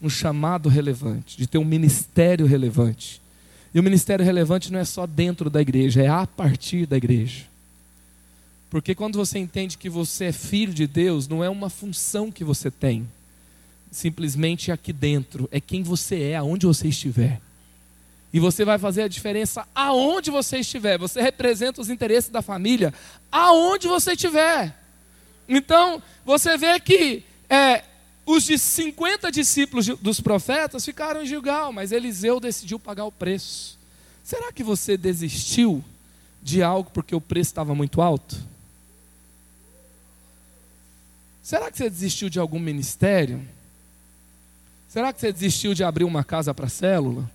um chamado relevante, de ter um ministério relevante? E o ministério relevante não é só dentro da igreja, é a partir da igreja. Porque quando você entende que você é filho de Deus, não é uma função que você tem, simplesmente aqui dentro, é quem você é, aonde você estiver. E você vai fazer a diferença aonde você estiver. Você representa os interesses da família aonde você estiver. Então, você vê que é, os de 50 discípulos dos profetas ficaram em Gilgal, mas Eliseu decidiu pagar o preço. Será que você desistiu de algo porque o preço estava muito alto? Será que você desistiu de algum ministério? Será que você desistiu de abrir uma casa para célula?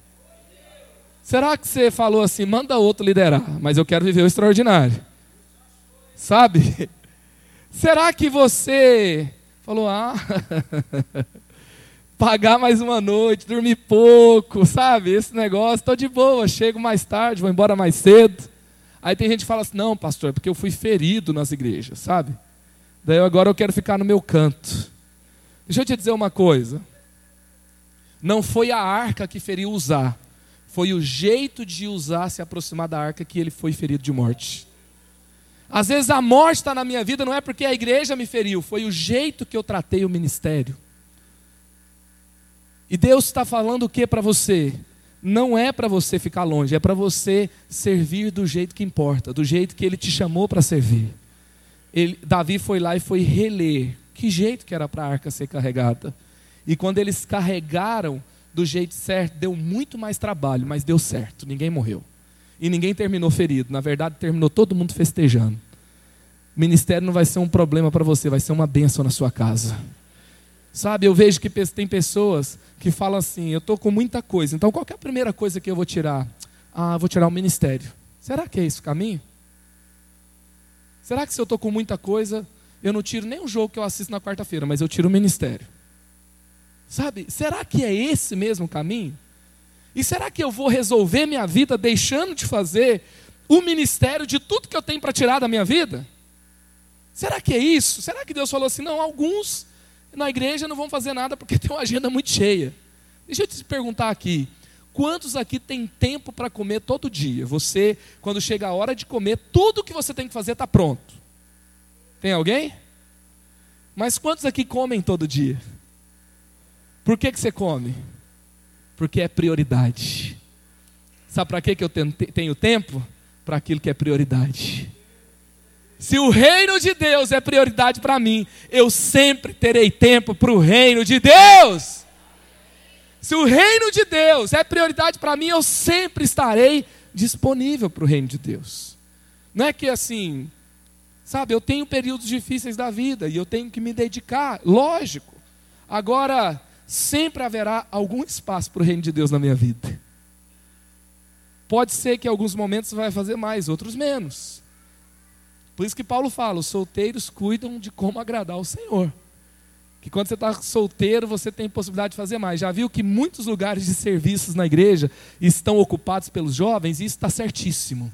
Será que você falou assim, manda outro liderar, mas eu quero viver o extraordinário? Sabe? Será que você falou, ah, pagar mais uma noite, dormir pouco, sabe? Esse negócio, estou de boa, chego mais tarde, vou embora mais cedo. Aí tem gente que fala assim, não, pastor, é porque eu fui ferido nas igrejas, sabe? Daí agora eu quero ficar no meu canto. Deixa eu te dizer uma coisa. Não foi a arca que feriu usar foi o jeito de usar se aproximar da arca que ele foi ferido de morte. Às vezes a morte está na minha vida não é porque a igreja me feriu, foi o jeito que eu tratei o ministério. E Deus está falando o que para você? Não é para você ficar longe, é para você servir do jeito que importa, do jeito que Ele te chamou para servir. Ele, Davi foi lá e foi reler que jeito que era para a arca ser carregada. E quando eles carregaram do jeito certo, deu muito mais trabalho, mas deu certo, ninguém morreu. E ninguém terminou ferido, na verdade, terminou todo mundo festejando. O ministério não vai ser um problema para você, vai ser uma bênção na sua casa. Sabe, eu vejo que tem pessoas que falam assim: eu estou com muita coisa, então qual é a primeira coisa que eu vou tirar? Ah, vou tirar o ministério. Será que é esse o caminho? Será que se eu estou com muita coisa, eu não tiro nem o jogo que eu assisto na quarta-feira, mas eu tiro o ministério? Sabe, será que é esse mesmo caminho? E será que eu vou resolver minha vida deixando de fazer o ministério de tudo que eu tenho para tirar da minha vida? Será que é isso? Será que Deus falou assim: não, alguns na igreja não vão fazer nada porque tem uma agenda muito cheia? Deixa eu te perguntar aqui: quantos aqui tem tempo para comer todo dia? Você, quando chega a hora de comer, tudo que você tem que fazer está pronto. Tem alguém? Mas quantos aqui comem todo dia? Por que, que você come? Porque é prioridade. Sabe para que, que eu tenho tempo? Para aquilo que é prioridade. Se o reino de Deus é prioridade para mim, eu sempre terei tempo para o reino de Deus. Se o reino de Deus é prioridade para mim, eu sempre estarei disponível para o reino de Deus. Não é que assim, sabe, eu tenho períodos difíceis da vida e eu tenho que me dedicar, lógico. Agora, sempre haverá algum espaço para o reino de Deus na minha vida. Pode ser que em alguns momentos vai fazer mais, outros menos. Por isso que Paulo fala: os solteiros cuidam de como agradar o Senhor. Que quando você está solteiro, você tem possibilidade de fazer mais. Já viu que muitos lugares de serviços na igreja estão ocupados pelos jovens, e isso está certíssimo.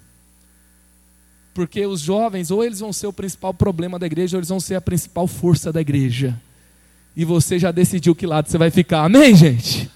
Porque os jovens, ou eles vão ser o principal problema da igreja, ou eles vão ser a principal força da igreja. E você já decidiu que lado você vai ficar. Amém, gente?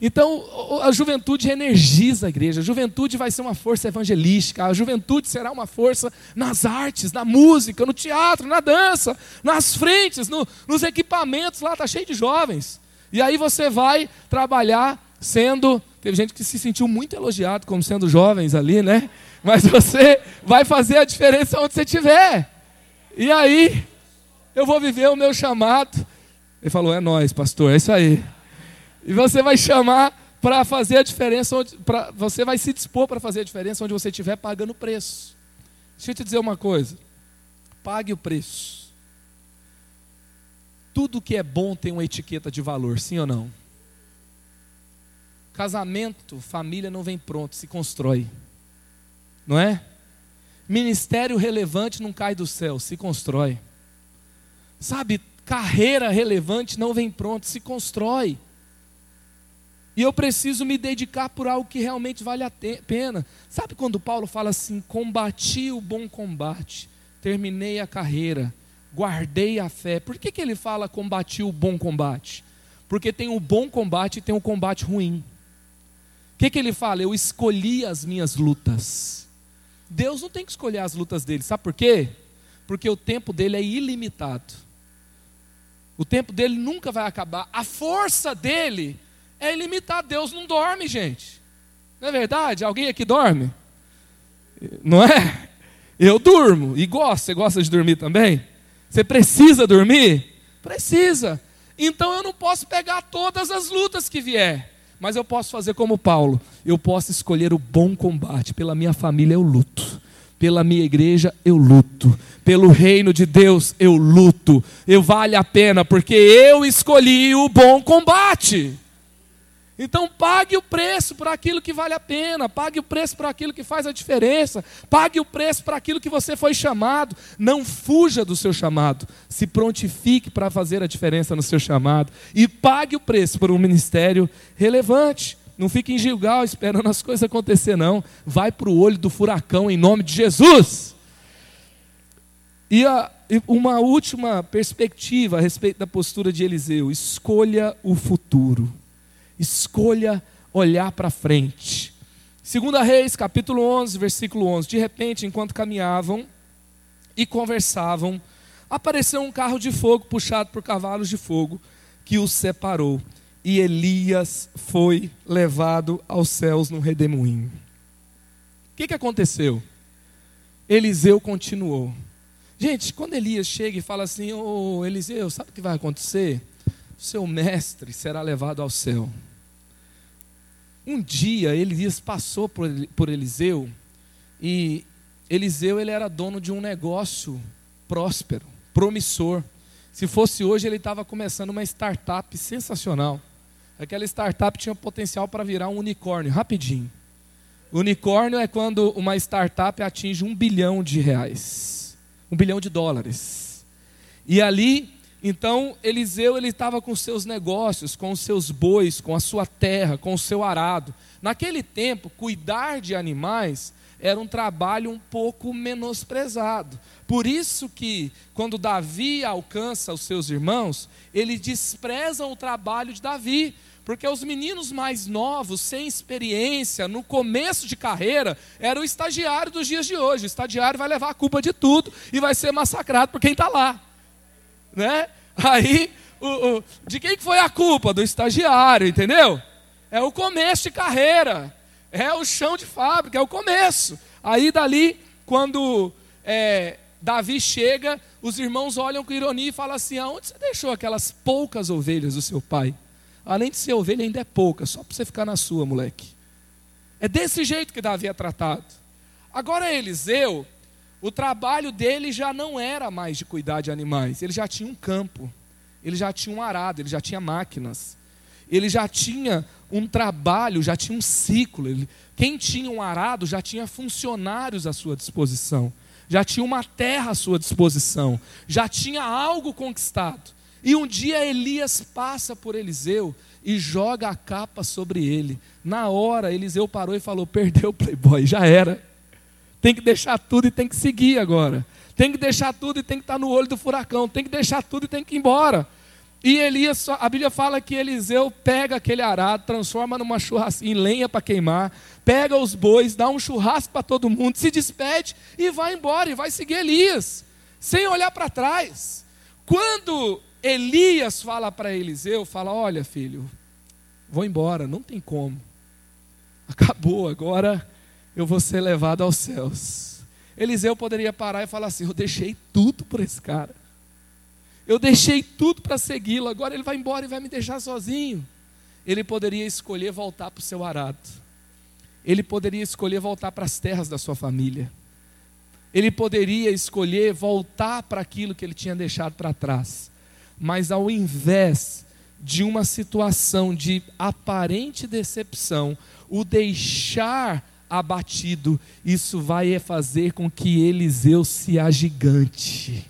Então, a juventude energiza a igreja, a juventude vai ser uma força evangelística, a juventude será uma força nas artes, na música, no teatro, na dança, nas frentes, no, nos equipamentos, lá está cheio de jovens. E aí você vai trabalhar sendo. Teve gente que se sentiu muito elogiado como sendo jovens ali, né? Mas você vai fazer a diferença onde você estiver. E aí, eu vou viver o meu chamado. Ele falou: é nós, pastor, é isso aí. E você vai chamar para fazer a diferença, onde, pra, você vai se dispor para fazer a diferença onde você estiver pagando o preço. Deixa eu te dizer uma coisa: pague o preço. Tudo que é bom tem uma etiqueta de valor, sim ou não? Casamento, família não vem pronto, se constrói. Não é? Ministério relevante não cai do céu, se constrói. Sabe, carreira relevante não vem pronto, se constrói. E eu preciso me dedicar por algo que realmente vale a pena. Sabe quando Paulo fala assim: combati o bom combate, terminei a carreira, guardei a fé. Por que, que ele fala combati o bom combate? Porque tem o bom combate e tem o combate ruim. O que, que ele fala? Eu escolhi as minhas lutas. Deus não tem que escolher as lutas dele, sabe por quê? Porque o tempo dele é ilimitado. O tempo dele nunca vai acabar. A força dele é ilimitado. Deus não dorme, gente. Não é verdade? Alguém aqui dorme? Não é? Eu durmo e gosto. Você gosta de dormir também? Você precisa dormir? Precisa. Então eu não posso pegar todas as lutas que vier. Mas eu posso fazer como Paulo. Eu posso escolher o bom combate. Pela minha família eu luto. Pela minha igreja eu luto. Pelo reino de Deus eu luto. Eu vale a pena porque eu escolhi o bom combate. Então pague o preço por aquilo que vale a pena, pague o preço por aquilo que faz a diferença, pague o preço por aquilo que você foi chamado. Não fuja do seu chamado, se prontifique para fazer a diferença no seu chamado e pague o preço por um ministério relevante. Não fique em Gilgal esperando as coisas acontecer, não. Vai para o olho do furacão em nome de Jesus. E, a, uma última perspectiva a respeito da postura de Eliseu: escolha o futuro. Escolha olhar para frente. Segunda Reis, capítulo 11, versículo 11. De repente, enquanto caminhavam e conversavam, apareceu um carro de fogo puxado por cavalos de fogo que os separou. E Elias foi levado aos céus no redemoinho. O que, que aconteceu? Eliseu continuou. Gente, quando Elias chega e fala assim: Ô Eliseu, sabe o que vai acontecer? Seu mestre será levado ao céu. Um dia Elias passou por, por Eliseu e Eliseu ele era dono de um negócio próspero, promissor. Se fosse hoje, ele estava começando uma startup sensacional. Aquela startup tinha potencial para virar um unicórnio, rapidinho. Unicórnio é quando uma startup atinge um bilhão de reais, um bilhão de dólares. E ali então, Eliseu ele estava com seus negócios, com os seus bois, com a sua terra, com o seu arado. Naquele tempo, cuidar de animais era um trabalho um pouco menosprezado. Por isso que quando Davi alcança os seus irmãos, eles desprezam o trabalho de Davi, porque os meninos mais novos, sem experiência, no começo de carreira, era o estagiário dos dias de hoje. O estagiário vai levar a culpa de tudo e vai ser massacrado por quem está lá né? Aí, o, o, de quem foi a culpa? Do estagiário, entendeu? É o começo de carreira, é o chão de fábrica, é o começo. Aí dali, quando é, Davi chega, os irmãos olham com ironia e falam assim: aonde você deixou aquelas poucas ovelhas do seu pai? Além de ser ovelha, ainda é pouca, só para você ficar na sua, moleque. É desse jeito que Davi é tratado. Agora Eliseu, o trabalho dele já não era mais de cuidar de animais, ele já tinha um campo, ele já tinha um arado, ele já tinha máquinas, ele já tinha um trabalho, já tinha um ciclo. Ele, quem tinha um arado já tinha funcionários à sua disposição, já tinha uma terra à sua disposição, já tinha algo conquistado. E um dia Elias passa por Eliseu e joga a capa sobre ele. Na hora, Eliseu parou e falou: Perdeu o playboy, já era. Tem que deixar tudo e tem que seguir agora. Tem que deixar tudo e tem que estar no olho do furacão. Tem que deixar tudo e tem que ir embora. E Elias, a Bíblia fala que Eliseu pega aquele arado, transforma numa churrasquinha, em lenha para queimar, pega os bois, dá um churrasco para todo mundo, se despede e vai embora, e vai seguir Elias, sem olhar para trás. Quando Elias fala para Eliseu, fala: Olha, filho, vou embora, não tem como. Acabou, agora eu vou ser levado aos céus. Eliseu poderia parar e falar assim: Eu deixei tudo por esse cara. Eu deixei tudo para segui-lo, agora ele vai embora e vai me deixar sozinho. Ele poderia escolher voltar para o seu arado. Ele poderia escolher voltar para as terras da sua família. Ele poderia escolher voltar para aquilo que ele tinha deixado para trás. Mas ao invés de uma situação de aparente decepção, o deixar abatido, isso vai fazer com que Eliseu se agigante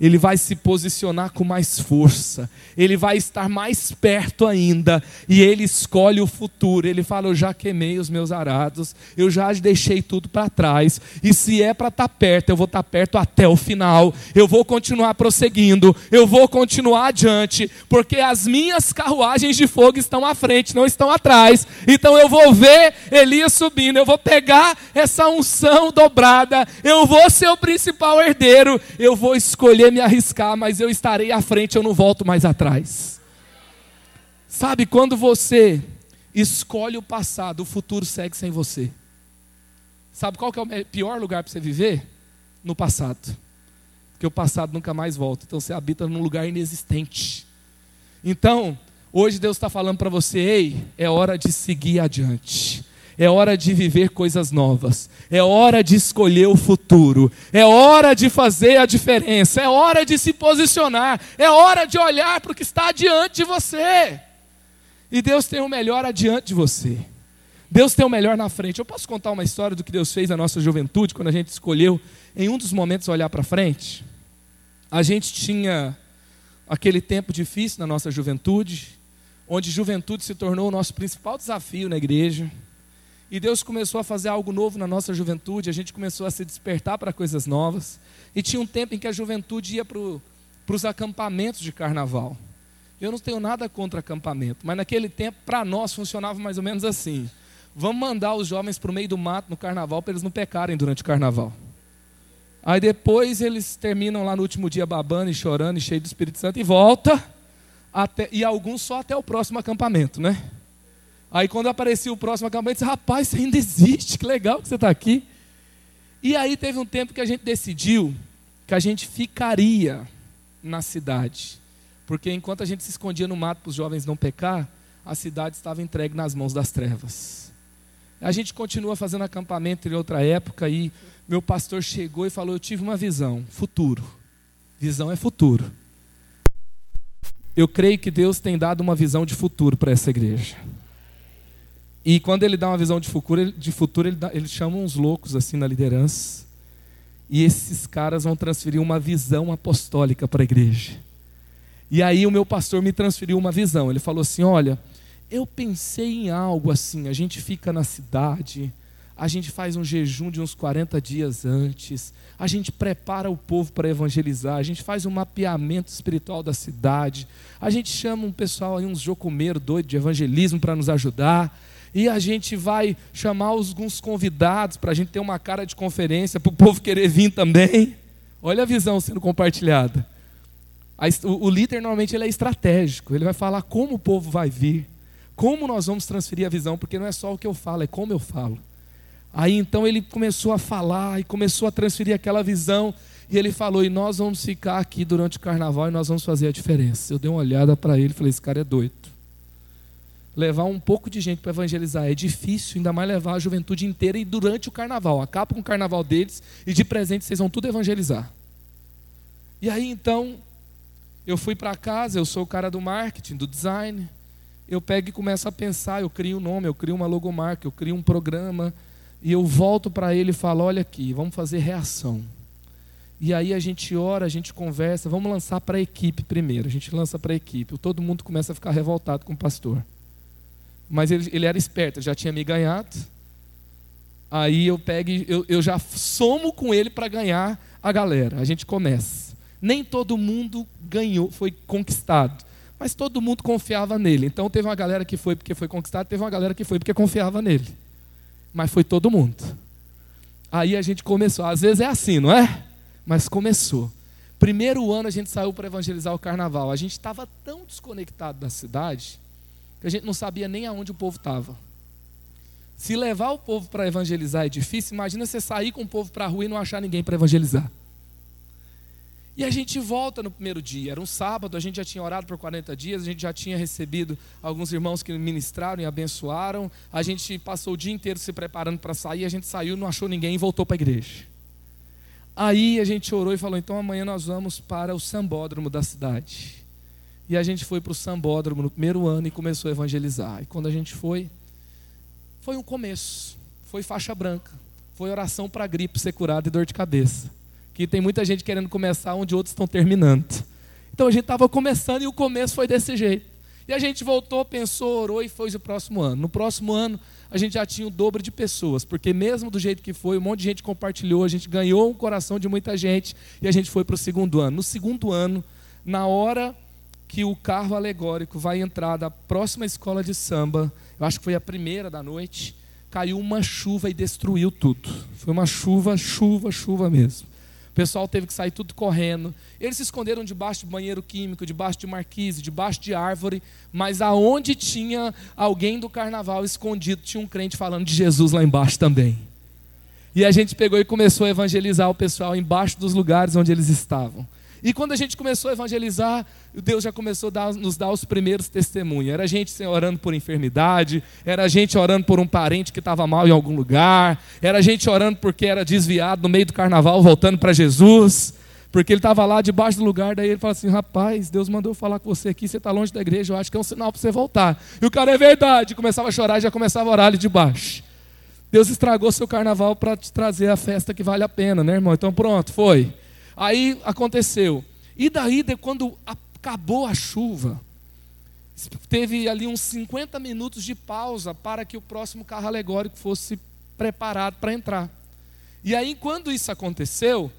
ele vai se posicionar com mais força, ele vai estar mais perto ainda, e ele escolhe o futuro. Ele fala: Eu já queimei os meus arados, eu já deixei tudo para trás, e se é para estar tá perto, eu vou estar tá perto até o final, eu vou continuar prosseguindo, eu vou continuar adiante, porque as minhas carruagens de fogo estão à frente, não estão atrás, então eu vou ver Elias subindo, eu vou pegar essa unção dobrada, eu vou ser o principal herdeiro, eu vou escolher me arriscar, mas eu estarei à frente, eu não volto mais atrás. Sabe, quando você escolhe o passado, o futuro segue sem você. Sabe qual que é o pior lugar para você viver? No passado. Porque o passado nunca mais volta. Então você habita num lugar inexistente. Então, hoje Deus está falando para você: ei, é hora de seguir adiante. É hora de viver coisas novas. É hora de escolher o futuro. É hora de fazer a diferença. É hora de se posicionar. É hora de olhar para o que está adiante de você. E Deus tem o melhor adiante de você. Deus tem o melhor na frente. Eu posso contar uma história do que Deus fez na nossa juventude, quando a gente escolheu, em um dos momentos, olhar para frente? A gente tinha aquele tempo difícil na nossa juventude, onde juventude se tornou o nosso principal desafio na igreja. E Deus começou a fazer algo novo na nossa juventude, a gente começou a se despertar para coisas novas. E tinha um tempo em que a juventude ia para os acampamentos de carnaval. Eu não tenho nada contra acampamento, mas naquele tempo, para nós, funcionava mais ou menos assim: vamos mandar os jovens para o meio do mato no carnaval para eles não pecarem durante o carnaval. Aí depois eles terminam lá no último dia babando e chorando e cheio do Espírito Santo e volta, até, e alguns só até o próximo acampamento, né? Aí quando aparecia o próximo acampamento, disse, rapaz, você ainda existe, que legal que você está aqui. E aí teve um tempo que a gente decidiu que a gente ficaria na cidade. Porque enquanto a gente se escondia no mato para os jovens não pecar, a cidade estava entregue nas mãos das trevas. A gente continua fazendo acampamento em outra época e meu pastor chegou e falou: Eu tive uma visão, futuro. Visão é futuro. Eu creio que Deus tem dado uma visão de futuro para essa igreja. E quando ele dá uma visão de futuro, de futuro ele, dá, ele chama uns loucos assim na liderança. E esses caras vão transferir uma visão apostólica para a igreja. E aí o meu pastor me transferiu uma visão. Ele falou assim: Olha, eu pensei em algo assim. A gente fica na cidade, a gente faz um jejum de uns 40 dias antes, a gente prepara o povo para evangelizar, a gente faz um mapeamento espiritual da cidade, a gente chama um pessoal aí, uns jocumeiros doidos de evangelismo para nos ajudar. E a gente vai chamar alguns convidados para a gente ter uma cara de conferência, para o povo querer vir também. Olha a visão sendo compartilhada. O líder normalmente ele é estratégico, ele vai falar como o povo vai vir, como nós vamos transferir a visão, porque não é só o que eu falo, é como eu falo. Aí então ele começou a falar e começou a transferir aquela visão, e ele falou: E nós vamos ficar aqui durante o carnaval e nós vamos fazer a diferença. Eu dei uma olhada para ele e falei: Esse cara é doido levar um pouco de gente para evangelizar é difícil, ainda mais levar a juventude inteira e durante o carnaval. Acaba com o carnaval deles e de presente vocês vão tudo evangelizar. E aí então, eu fui para casa, eu sou o cara do marketing, do design. eu pego e começo a pensar, eu crio um nome, eu crio uma logomarca, eu crio um programa, e eu volto para ele e falo: olha aqui, vamos fazer reação. E aí a gente ora, a gente conversa, vamos lançar para a equipe primeiro. A gente lança para a equipe. Todo mundo começa a ficar revoltado com o pastor. Mas ele, ele era esperto, já tinha me ganhado. Aí eu pego, eu, eu já somo com ele para ganhar a galera. A gente começa. Nem todo mundo ganhou, foi conquistado. Mas todo mundo confiava nele. Então teve uma galera que foi porque foi conquistado, teve uma galera que foi porque confiava nele. Mas foi todo mundo. Aí a gente começou. Às vezes é assim, não é? Mas começou. Primeiro ano a gente saiu para evangelizar o carnaval. A gente estava tão desconectado da cidade que a gente não sabia nem aonde o povo estava. Se levar o povo para evangelizar é difícil, imagina você sair com o povo para a rua e não achar ninguém para evangelizar. E a gente volta no primeiro dia, era um sábado, a gente já tinha orado por 40 dias, a gente já tinha recebido alguns irmãos que ministraram e abençoaram, a gente passou o dia inteiro se preparando para sair, a gente saiu, não achou ninguém e voltou para a igreja. Aí a gente orou e falou: então amanhã nós vamos para o sambódromo da cidade. E a gente foi para o sambódromo no primeiro ano e começou a evangelizar. E quando a gente foi, foi um começo, foi faixa branca, foi oração para gripe ser curada e dor de cabeça. Que tem muita gente querendo começar onde outros estão terminando. Então a gente estava começando e o começo foi desse jeito. E a gente voltou, pensou, orou e foi o próximo ano. No próximo ano a gente já tinha o dobro de pessoas, porque mesmo do jeito que foi, um monte de gente compartilhou, a gente ganhou o coração de muita gente e a gente foi para o segundo ano. No segundo ano, na hora que o carro alegórico vai entrar da próxima escola de samba, eu acho que foi a primeira da noite, caiu uma chuva e destruiu tudo. Foi uma chuva, chuva, chuva mesmo. O pessoal teve que sair tudo correndo. Eles se esconderam debaixo de banheiro químico, debaixo de marquise, debaixo de árvore, mas aonde tinha alguém do carnaval escondido, tinha um crente falando de Jesus lá embaixo também. E a gente pegou e começou a evangelizar o pessoal embaixo dos lugares onde eles estavam. E quando a gente começou a evangelizar, Deus já começou a dar, nos dar os primeiros testemunhos. Era gente orando por enfermidade, era gente orando por um parente que estava mal em algum lugar, era gente orando porque era desviado no meio do carnaval, voltando para Jesus, porque ele estava lá debaixo do lugar. Daí ele fala assim: Rapaz, Deus mandou falar com você aqui, você está longe da igreja, eu acho que é um sinal para você voltar. E o cara é verdade, começava a chorar e já começava a orar ali de baixo. Deus estragou seu carnaval para te trazer a festa que vale a pena, né, irmão? Então pronto, foi. Aí aconteceu. E daí, quando acabou a chuva, teve ali uns 50 minutos de pausa para que o próximo carro alegórico fosse preparado para entrar. E aí, quando isso aconteceu,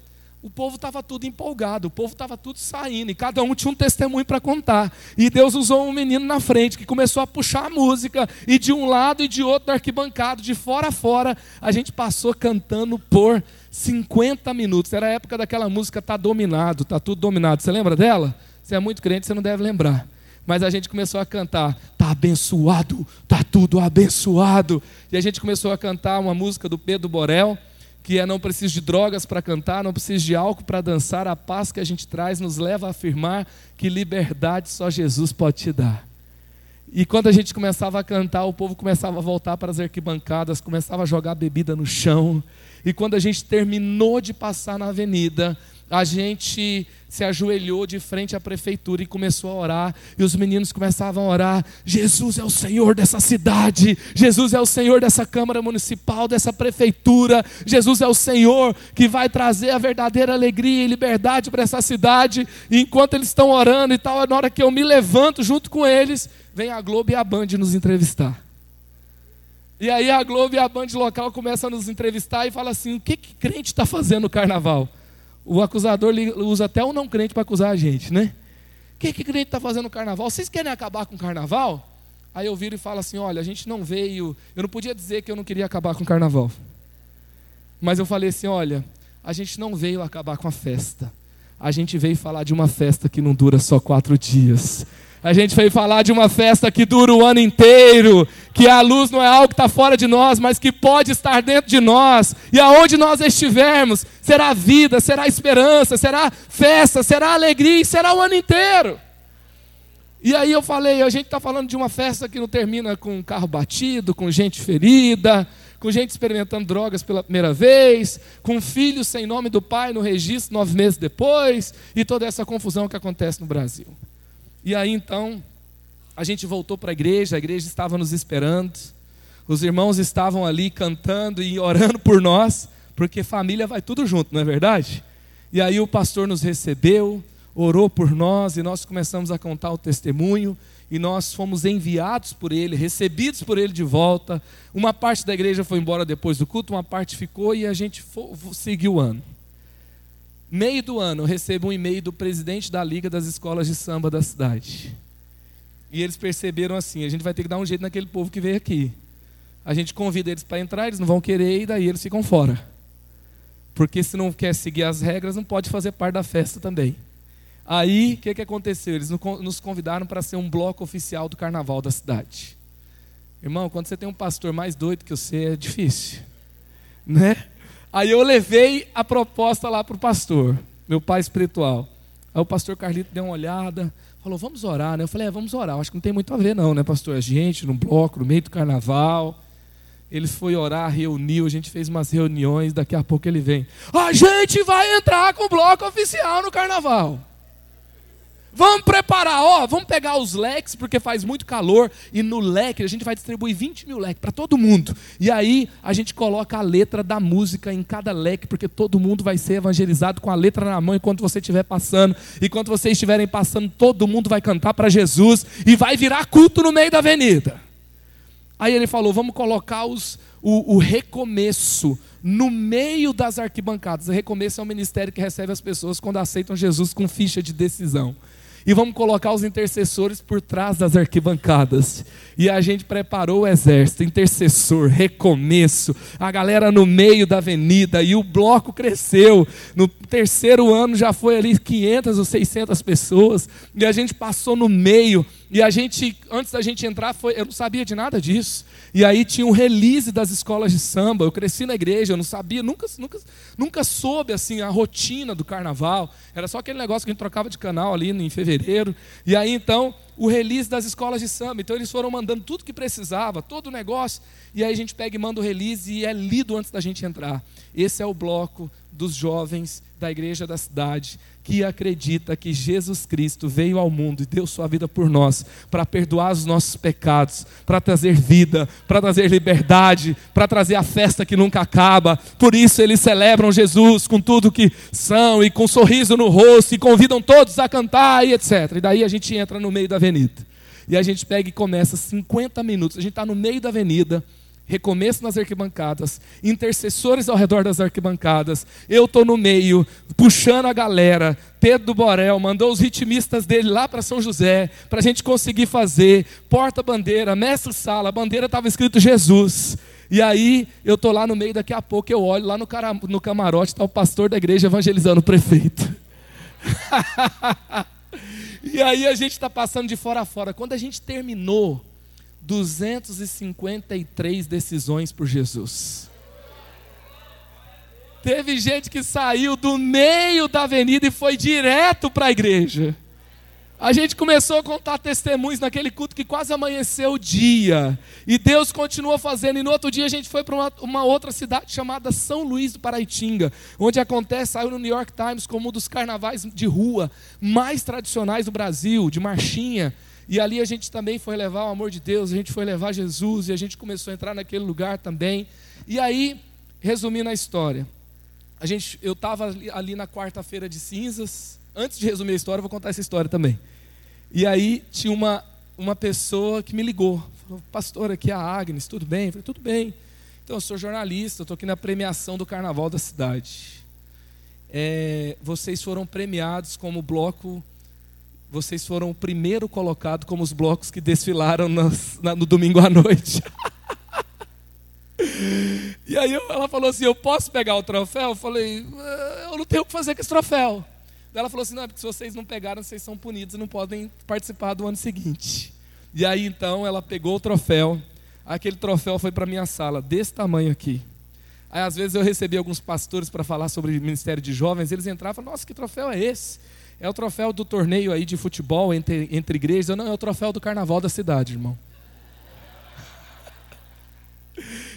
o povo estava tudo empolgado, o povo estava tudo saindo, e cada um tinha um testemunho para contar. E Deus usou um menino na frente que começou a puxar a música, e de um lado e de outro, arquibancado, de fora a fora, a gente passou cantando por 50 minutos. Era a época daquela música Tá Dominado, Tá Tudo Dominado. Você lembra dela? Você é muito crente, você não deve lembrar. Mas a gente começou a cantar, tá abençoado, tá tudo abençoado. E a gente começou a cantar uma música do Pedro Borel que é não preciso de drogas para cantar, não preciso de álcool para dançar, a paz que a gente traz nos leva a afirmar que liberdade só Jesus pode te dar. E quando a gente começava a cantar, o povo começava a voltar para as arquibancadas, começava a jogar bebida no chão. E quando a gente terminou de passar na avenida, a gente se ajoelhou de frente à prefeitura e começou a orar, e os meninos começavam a orar: Jesus é o Senhor dessa cidade, Jesus é o Senhor dessa Câmara Municipal, dessa prefeitura, Jesus é o Senhor que vai trazer a verdadeira alegria e liberdade para essa cidade. E enquanto eles estão orando e tal, na hora que eu me levanto junto com eles, vem a Globo e a Band nos entrevistar. E aí a Globo e a Band local começam a nos entrevistar e fala assim: o que, que crente está fazendo no carnaval? O acusador usa até o não crente para acusar a gente, né? O que, que crente está fazendo no carnaval? Vocês querem acabar com o carnaval? Aí eu viro e falo assim: olha, a gente não veio. Eu não podia dizer que eu não queria acabar com o carnaval. Mas eu falei assim: olha, a gente não veio acabar com a festa. A gente veio falar de uma festa que não dura só quatro dias. A gente veio falar de uma festa que dura o ano inteiro, que a luz não é algo que está fora de nós, mas que pode estar dentro de nós. E aonde nós estivermos, será vida, será esperança, será festa, será alegria e será o ano inteiro. E aí eu falei, a gente está falando de uma festa que não termina com carro batido, com gente ferida, com gente experimentando drogas pela primeira vez, com filhos sem nome do pai no registro nove meses depois, e toda essa confusão que acontece no Brasil. E aí então, a gente voltou para a igreja, a igreja estava nos esperando. Os irmãos estavam ali cantando e orando por nós, porque família vai tudo junto, não é verdade? E aí o pastor nos recebeu, orou por nós e nós começamos a contar o testemunho e nós fomos enviados por ele, recebidos por ele de volta. Uma parte da igreja foi embora depois do culto, uma parte ficou e a gente seguiu o ano. Meio do ano, recebo um e-mail do presidente da Liga das Escolas de Samba da cidade. E eles perceberam assim: a gente vai ter que dar um jeito naquele povo que veio aqui. A gente convida eles para entrar, eles não vão querer e daí eles ficam fora. Porque se não quer seguir as regras, não pode fazer parte da festa também. Aí, o que, que aconteceu? Eles nos convidaram para ser um bloco oficial do carnaval da cidade. Irmão, quando você tem um pastor mais doido que você, é difícil. Né? Aí eu levei a proposta lá para o pastor, meu pai espiritual. Aí o pastor Carlito deu uma olhada, falou, vamos orar, né? Eu falei, é, vamos orar. Acho que não tem muito a ver não, né, pastor? A gente, no bloco, no meio do carnaval. Ele foi orar, reuniu, a gente fez umas reuniões, daqui a pouco ele vem. A gente vai entrar com o bloco oficial no carnaval. Vamos preparar, ó, vamos pegar os leques, porque faz muito calor, e no leque a gente vai distribuir 20 mil leques para todo mundo. E aí a gente coloca a letra da música em cada leque, porque todo mundo vai ser evangelizado com a letra na mão enquanto você estiver passando. E quando vocês estiverem passando, todo mundo vai cantar para Jesus e vai virar culto no meio da avenida. Aí ele falou: vamos colocar os, o, o recomeço no meio das arquibancadas. O recomeço é um ministério que recebe as pessoas quando aceitam Jesus com ficha de decisão e vamos colocar os intercessores por trás das arquibancadas. E a gente preparou o exército, intercessor, recomeço, a galera no meio da avenida e o bloco cresceu. No terceiro ano já foi ali 500 ou 600 pessoas e a gente passou no meio e a gente, antes da gente entrar, foi, eu não sabia de nada disso. E aí tinha um release das escolas de samba. Eu cresci na igreja, eu não sabia, nunca, nunca, nunca soube assim a rotina do carnaval. Era só aquele negócio que a gente trocava de canal ali em fevereiro. E aí então o release das escolas de samba. Então eles foram mandando tudo que precisava, todo o negócio. E aí a gente pega e manda o release e é lido antes da gente entrar. Esse é o bloco dos jovens da igreja da cidade que acredita que Jesus Cristo veio ao mundo e deu sua vida por nós, para perdoar os nossos pecados, para trazer vida, para trazer liberdade, para trazer a festa que nunca acaba. Por isso eles celebram Jesus com tudo que são e com um sorriso no rosto e convidam todos a cantar e etc. E daí a gente entra no meio da avenida. E a gente pega e começa 50 minutos. A gente está no meio da avenida recomeço nas arquibancadas, intercessores ao redor das arquibancadas, eu estou no meio, puxando a galera. Pedro Borel mandou os ritmistas dele lá para São José, para a gente conseguir fazer, porta-bandeira, mestre-sala, a bandeira estava escrito Jesus. E aí eu estou lá no meio, daqui a pouco eu olho lá no, cara, no camarote, está o pastor da igreja evangelizando o prefeito. e aí a gente está passando de fora a fora. Quando a gente terminou, 253 decisões por Jesus. Teve gente que saiu do meio da avenida e foi direto para a igreja. A gente começou a contar testemunhos naquele culto que quase amanheceu o dia. E Deus continuou fazendo. E no outro dia a gente foi para uma, uma, outra cidade chamada São Luís do Paraitinga, onde acontece, saiu no New York Times como um dos carnavais de rua mais tradicionais do Brasil, de marchinha. E ali a gente também foi levar o amor de Deus, a gente foi levar Jesus e a gente começou a entrar naquele lugar também. E aí, resumindo a história, a gente, eu estava ali, ali, na quarta-feira de cinzas. Antes de resumir a história, eu vou contar essa história também. E aí tinha uma, uma pessoa que me ligou. Falou, pastor, aqui é a Agnes, tudo bem? Eu falei, tudo bem. Então, eu sou jornalista, estou aqui na premiação do Carnaval da cidade. É, vocês foram premiados como bloco vocês foram o primeiro colocado como os blocos que desfilaram no, no domingo à noite. e aí ela falou assim: Eu posso pegar o troféu? Eu falei: ah, Eu não tenho o que fazer com esse troféu. Ela falou assim: Não, é porque se vocês não pegaram, vocês são punidos e não podem participar do ano seguinte. E aí então ela pegou o troféu. Aquele troféu foi para minha sala, desse tamanho aqui. Aí às vezes eu recebi alguns pastores para falar sobre ministério de jovens, eles entravam e falavam: Nossa, que troféu é esse? É o troféu do torneio aí de futebol entre, entre igrejas. Não, é o troféu do carnaval da cidade, irmão.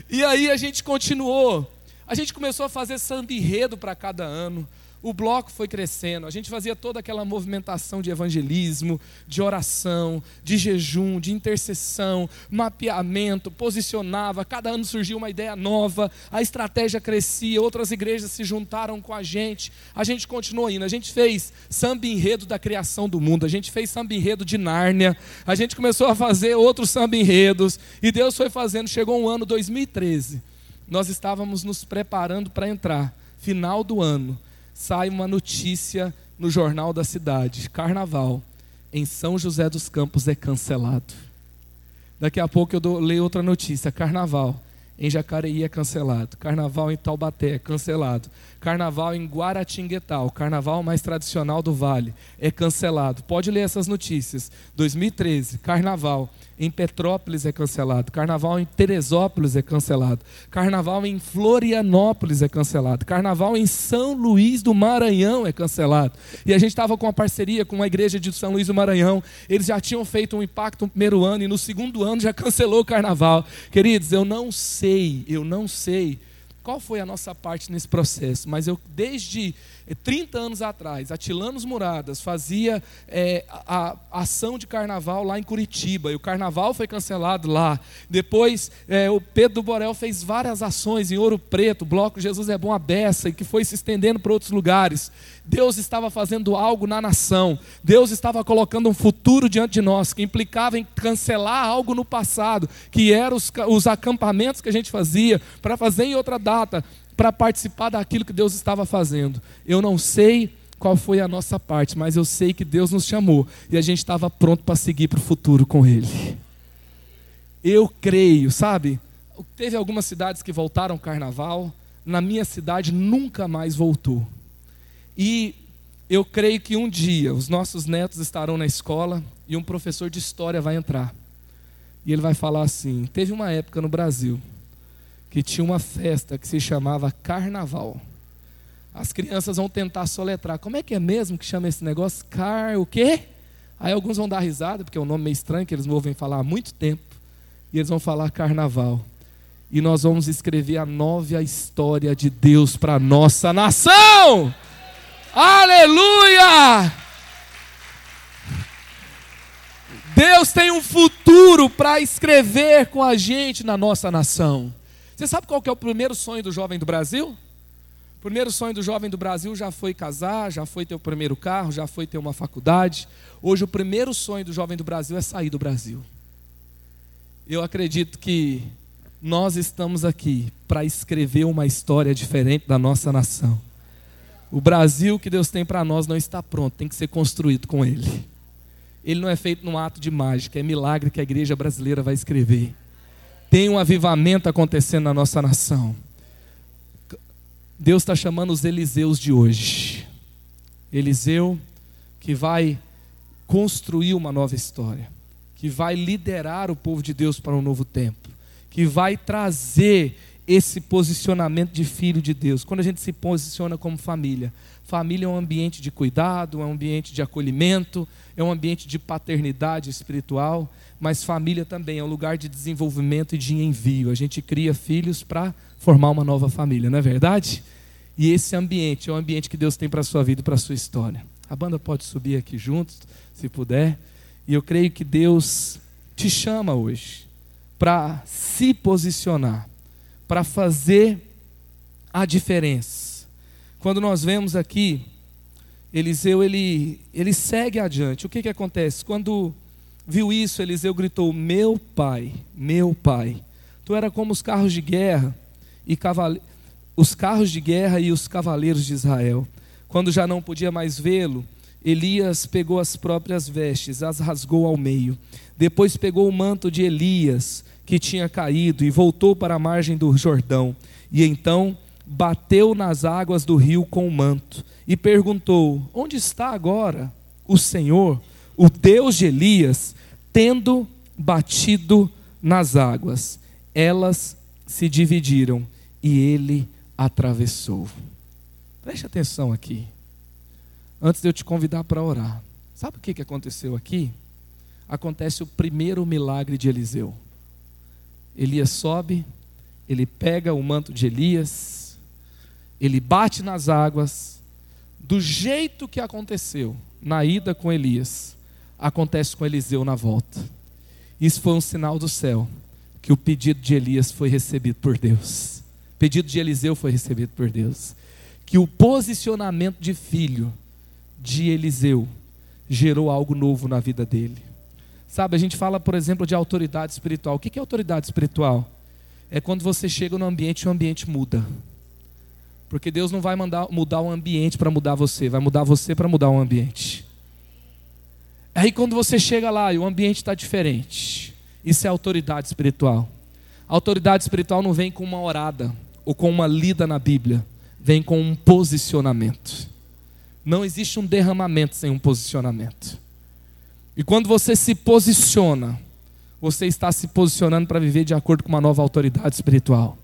E aí a gente continuou. A gente começou a fazer samba enredo para cada ano. O bloco foi crescendo, a gente fazia toda aquela movimentação de evangelismo, de oração, de jejum, de intercessão, mapeamento, posicionava, cada ano surgia uma ideia nova, a estratégia crescia, outras igrejas se juntaram com a gente, a gente continuou indo, a gente fez samba enredo da criação do mundo, a gente fez samba enredo de Nárnia, a gente começou a fazer outros samba enredos, e Deus foi fazendo, chegou um ano 2013, nós estávamos nos preparando para entrar, final do ano, sai uma notícia no jornal da cidade: Carnaval em São José dos Campos é cancelado. Daqui a pouco eu dou, leio outra notícia: Carnaval em Jacareí é cancelado. Carnaval em Taubaté é cancelado. Carnaval em Guaratinguetá, o carnaval mais tradicional do Vale, é cancelado. Pode ler essas notícias. 2013, carnaval em Petrópolis é cancelado. Carnaval em Teresópolis é cancelado. Carnaval em Florianópolis é cancelado. Carnaval em São Luís do Maranhão é cancelado. E a gente estava com uma parceria com a igreja de São Luís do Maranhão. Eles já tinham feito um impacto no primeiro ano e no segundo ano já cancelou o carnaval. Queridos, eu não sei, eu não sei qual foi a nossa parte nesse processo, mas eu, desde 30 anos atrás, Atilanos Muradas fazia é, a, a, ação de carnaval lá em Curitiba, e o carnaval foi cancelado lá. Depois, é, o Pedro Borel fez várias ações em Ouro Preto, Bloco Jesus é Bom a Beça, e que foi se estendendo para outros lugares. Deus estava fazendo algo na nação, Deus estava colocando um futuro diante de nós, que implicava em cancelar algo no passado, que eram os, os acampamentos que a gente fazia, para fazer em outra data, para participar daquilo que Deus estava fazendo. Eu não sei qual foi a nossa parte, mas eu sei que Deus nos chamou e a gente estava pronto para seguir para o futuro com Ele. Eu creio, sabe? Teve algumas cidades que voltaram ao carnaval, na minha cidade nunca mais voltou. E eu creio que um dia os nossos netos estarão na escola e um professor de história vai entrar. E ele vai falar assim: teve uma época no Brasil que tinha uma festa que se chamava Carnaval. As crianças vão tentar soletrar. Como é que é mesmo que chama esse negócio? Car o quê? Aí alguns vão dar risada, porque é um nome meio estranho que eles não ouvem falar há muito tempo. E eles vão falar carnaval. E nós vamos escrever a nova história de Deus para a nossa nação. Aleluia! Deus tem um futuro para escrever com a gente na nossa nação. Você sabe qual que é o primeiro sonho do jovem do Brasil? O primeiro sonho do jovem do Brasil já foi casar, já foi ter o primeiro carro, já foi ter uma faculdade. Hoje o primeiro sonho do jovem do Brasil é sair do Brasil. Eu acredito que nós estamos aqui para escrever uma história diferente da nossa nação. O Brasil que Deus tem para nós não está pronto, tem que ser construído com Ele. Ele não é feito num ato de mágica, é milagre que a igreja brasileira vai escrever tem um avivamento acontecendo na nossa nação. Deus está chamando os Eliseus de hoje. Eliseu que vai construir uma nova história, que vai liderar o povo de Deus para um novo tempo, que vai trazer esse posicionamento de filho de Deus. Quando a gente se posiciona como família, família é um ambiente de cuidado, é um ambiente de acolhimento, é um ambiente de paternidade espiritual mas família também é um lugar de desenvolvimento e de envio. A gente cria filhos para formar uma nova família, não é verdade? E esse ambiente é o ambiente que Deus tem para a sua vida e para a sua história. A banda pode subir aqui juntos, se puder. E eu creio que Deus te chama hoje para se posicionar, para fazer a diferença. Quando nós vemos aqui, Eliseu ele, ele segue adiante. O que, que acontece? Quando viu isso, Eliseu gritou: Meu pai, meu pai, tu era como os carros de guerra e cavale... os carros de guerra e os cavaleiros de Israel. Quando já não podia mais vê-lo, Elias pegou as próprias vestes, as rasgou ao meio. Depois pegou o manto de Elias, que tinha caído, e voltou para a margem do Jordão. E então bateu nas águas do rio com o manto e perguntou: Onde está agora o Senhor, o Deus de Elias? tendo batido nas águas, elas se dividiram e ele atravessou. Preste atenção aqui. Antes de eu te convidar para orar, sabe o que aconteceu aqui? Acontece o primeiro milagre de Eliseu. Elias sobe, ele pega o manto de Elias, ele bate nas águas, do jeito que aconteceu na ida com Elias, acontece com Eliseu na volta. Isso foi um sinal do céu que o pedido de Elias foi recebido por Deus. O pedido de Eliseu foi recebido por Deus. Que o posicionamento de filho de Eliseu gerou algo novo na vida dele. Sabe, a gente fala, por exemplo, de autoridade espiritual. O que é autoridade espiritual? É quando você chega no ambiente e o ambiente muda. Porque Deus não vai mandar, mudar o ambiente para mudar você, vai mudar você para mudar o ambiente. Aí quando você chega lá e o ambiente está diferente, isso é autoridade espiritual. A autoridade espiritual não vem com uma orada ou com uma lida na Bíblia, vem com um posicionamento. Não existe um derramamento sem um posicionamento. E quando você se posiciona, você está se posicionando para viver de acordo com uma nova autoridade espiritual.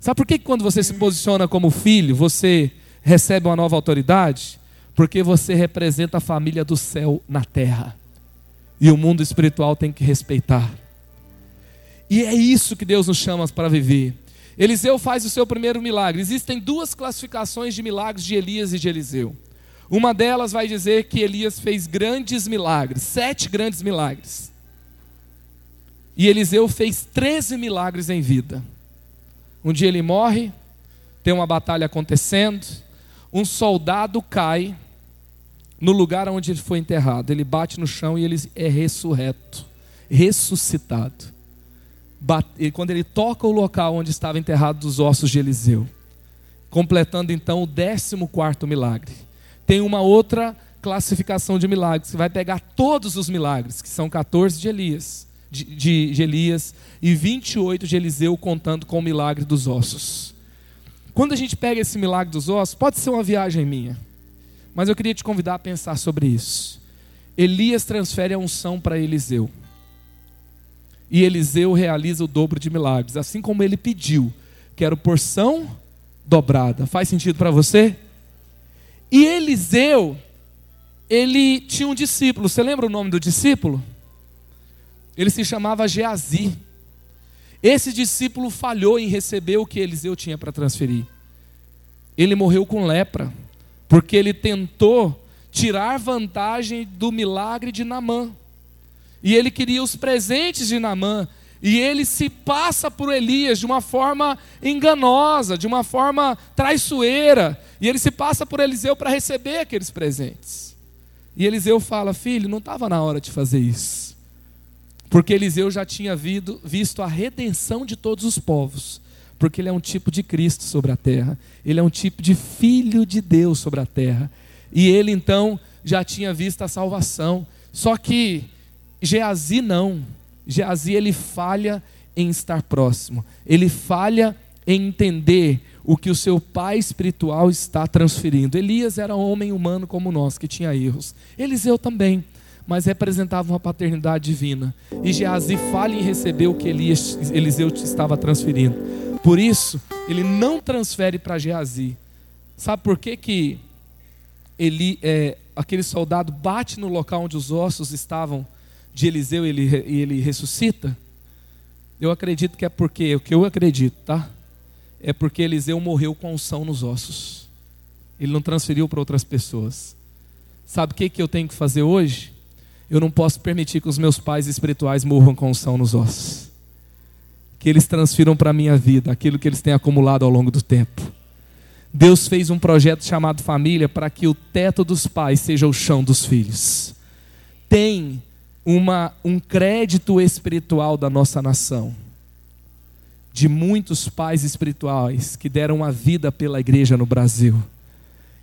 Sabe por que quando você se posiciona como filho, você recebe uma nova autoridade? Porque você representa a família do céu na terra. E o mundo espiritual tem que respeitar. E é isso que Deus nos chama para viver. Eliseu faz o seu primeiro milagre. Existem duas classificações de milagres de Elias e de Eliseu. Uma delas vai dizer que Elias fez grandes milagres, sete grandes milagres. E Eliseu fez 13 milagres em vida. Um dia ele morre, tem uma batalha acontecendo, um soldado cai no lugar onde ele foi enterrado. Ele bate no chão e ele é ressurreto, ressuscitado. E quando ele toca o local onde estava enterrado os ossos de Eliseu, completando então o 14 quarto milagre tem uma outra classificação de milagres, que vai pegar todos os milagres, que são 14 de Elias, de, de, de Elias e 28 de Eliseu, contando com o milagre dos ossos. Quando a gente pega esse milagre dos ossos, pode ser uma viagem minha, mas eu queria te convidar a pensar sobre isso. Elias transfere a unção para Eliseu. E Eliseu realiza o dobro de milagres, assim como ele pediu, que era porção dobrada. Faz sentido para você? E Eliseu, ele tinha um discípulo. Você lembra o nome do discípulo? Ele se chamava Geazi. Esse discípulo falhou em receber o que Eliseu tinha para transferir. Ele morreu com lepra, porque ele tentou tirar vantagem do milagre de Namã. E ele queria os presentes de Namã, e ele se passa por Elias de uma forma enganosa, de uma forma traiçoeira. E ele se passa por Eliseu para receber aqueles presentes. E Eliseu fala: Filho, não estava na hora de fazer isso. Porque Eliseu já tinha visto a redenção de todos os povos. Porque ele é um tipo de Cristo sobre a terra. Ele é um tipo de filho de Deus sobre a terra. E ele então já tinha visto a salvação. Só que Geazi não. Geazi ele falha em estar próximo, ele falha em entender o que o seu pai espiritual está transferindo. Elias era um homem humano como nós, que tinha erros. Eliseu também, mas representava uma paternidade divina. E Geazi falha em receber o que Elias, Eliseu estava transferindo. Por isso, ele não transfere para Geazi. Sabe por que, que ele, é, aquele soldado bate no local onde os ossos estavam de Eliseu e ele, ele ressuscita, eu acredito que é porque, o que eu acredito, tá? É porque Eliseu morreu com unção nos ossos. Ele não transferiu para outras pessoas. Sabe o que, que eu tenho que fazer hoje? Eu não posso permitir que os meus pais espirituais morram com unção nos ossos. Que eles transfiram para a minha vida aquilo que eles têm acumulado ao longo do tempo. Deus fez um projeto chamado família para que o teto dos pais seja o chão dos filhos. Tem uma, um crédito espiritual da nossa nação, de muitos pais espirituais que deram a vida pela igreja no Brasil.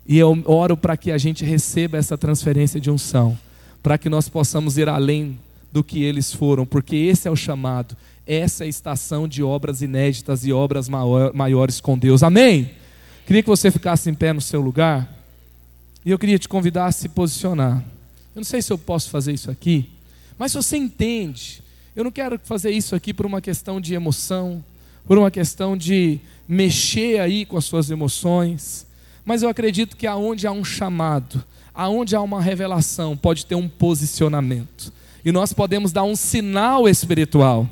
E eu oro para que a gente receba essa transferência de unção, para que nós possamos ir além do que eles foram, porque esse é o chamado, essa é a estação de obras inéditas e obras maiores com Deus. Amém? Queria que você ficasse em pé no seu lugar, e eu queria te convidar a se posicionar. Eu não sei se eu posso fazer isso aqui. Mas se você entende, eu não quero fazer isso aqui por uma questão de emoção, por uma questão de mexer aí com as suas emoções, mas eu acredito que aonde há um chamado, aonde há uma revelação, pode ter um posicionamento. E nós podemos dar um sinal espiritual.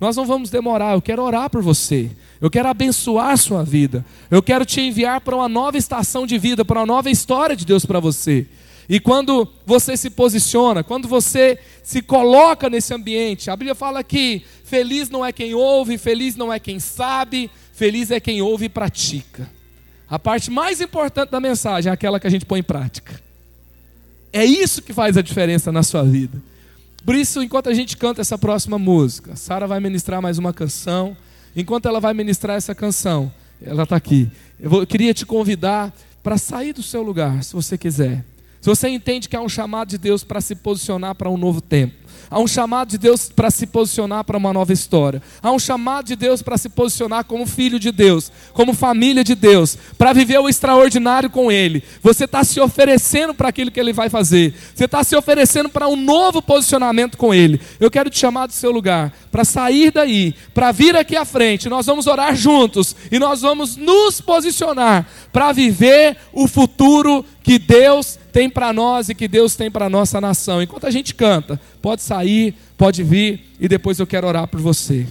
Nós não vamos demorar, eu quero orar por você. Eu quero abençoar a sua vida. Eu quero te enviar para uma nova estação de vida, para uma nova história de Deus para você. E quando você se posiciona, quando você se coloca nesse ambiente, a Bíblia fala que feliz não é quem ouve, feliz não é quem sabe, feliz é quem ouve e pratica. A parte mais importante da mensagem é aquela que a gente põe em prática. É isso que faz a diferença na sua vida. Por isso, enquanto a gente canta essa próxima música, Sara vai ministrar mais uma canção. Enquanto ela vai ministrar essa canção, ela está aqui. Eu, vou, eu queria te convidar para sair do seu lugar, se você quiser. Se você entende que há um chamado de Deus para se posicionar para um novo tempo, há um chamado de Deus para se posicionar para uma nova história, há um chamado de Deus para se posicionar como filho de Deus, como família de Deus, para viver o extraordinário com Ele. Você está se oferecendo para aquilo que Ele vai fazer, você está se oferecendo para um novo posicionamento com Ele. Eu quero te chamar do seu lugar, para sair daí, para vir aqui à frente, nós vamos orar juntos e nós vamos nos posicionar para viver o futuro que Deus tem para nós e que Deus tem para a nossa nação. Enquanto a gente canta, pode sair, pode vir e depois eu quero orar por você.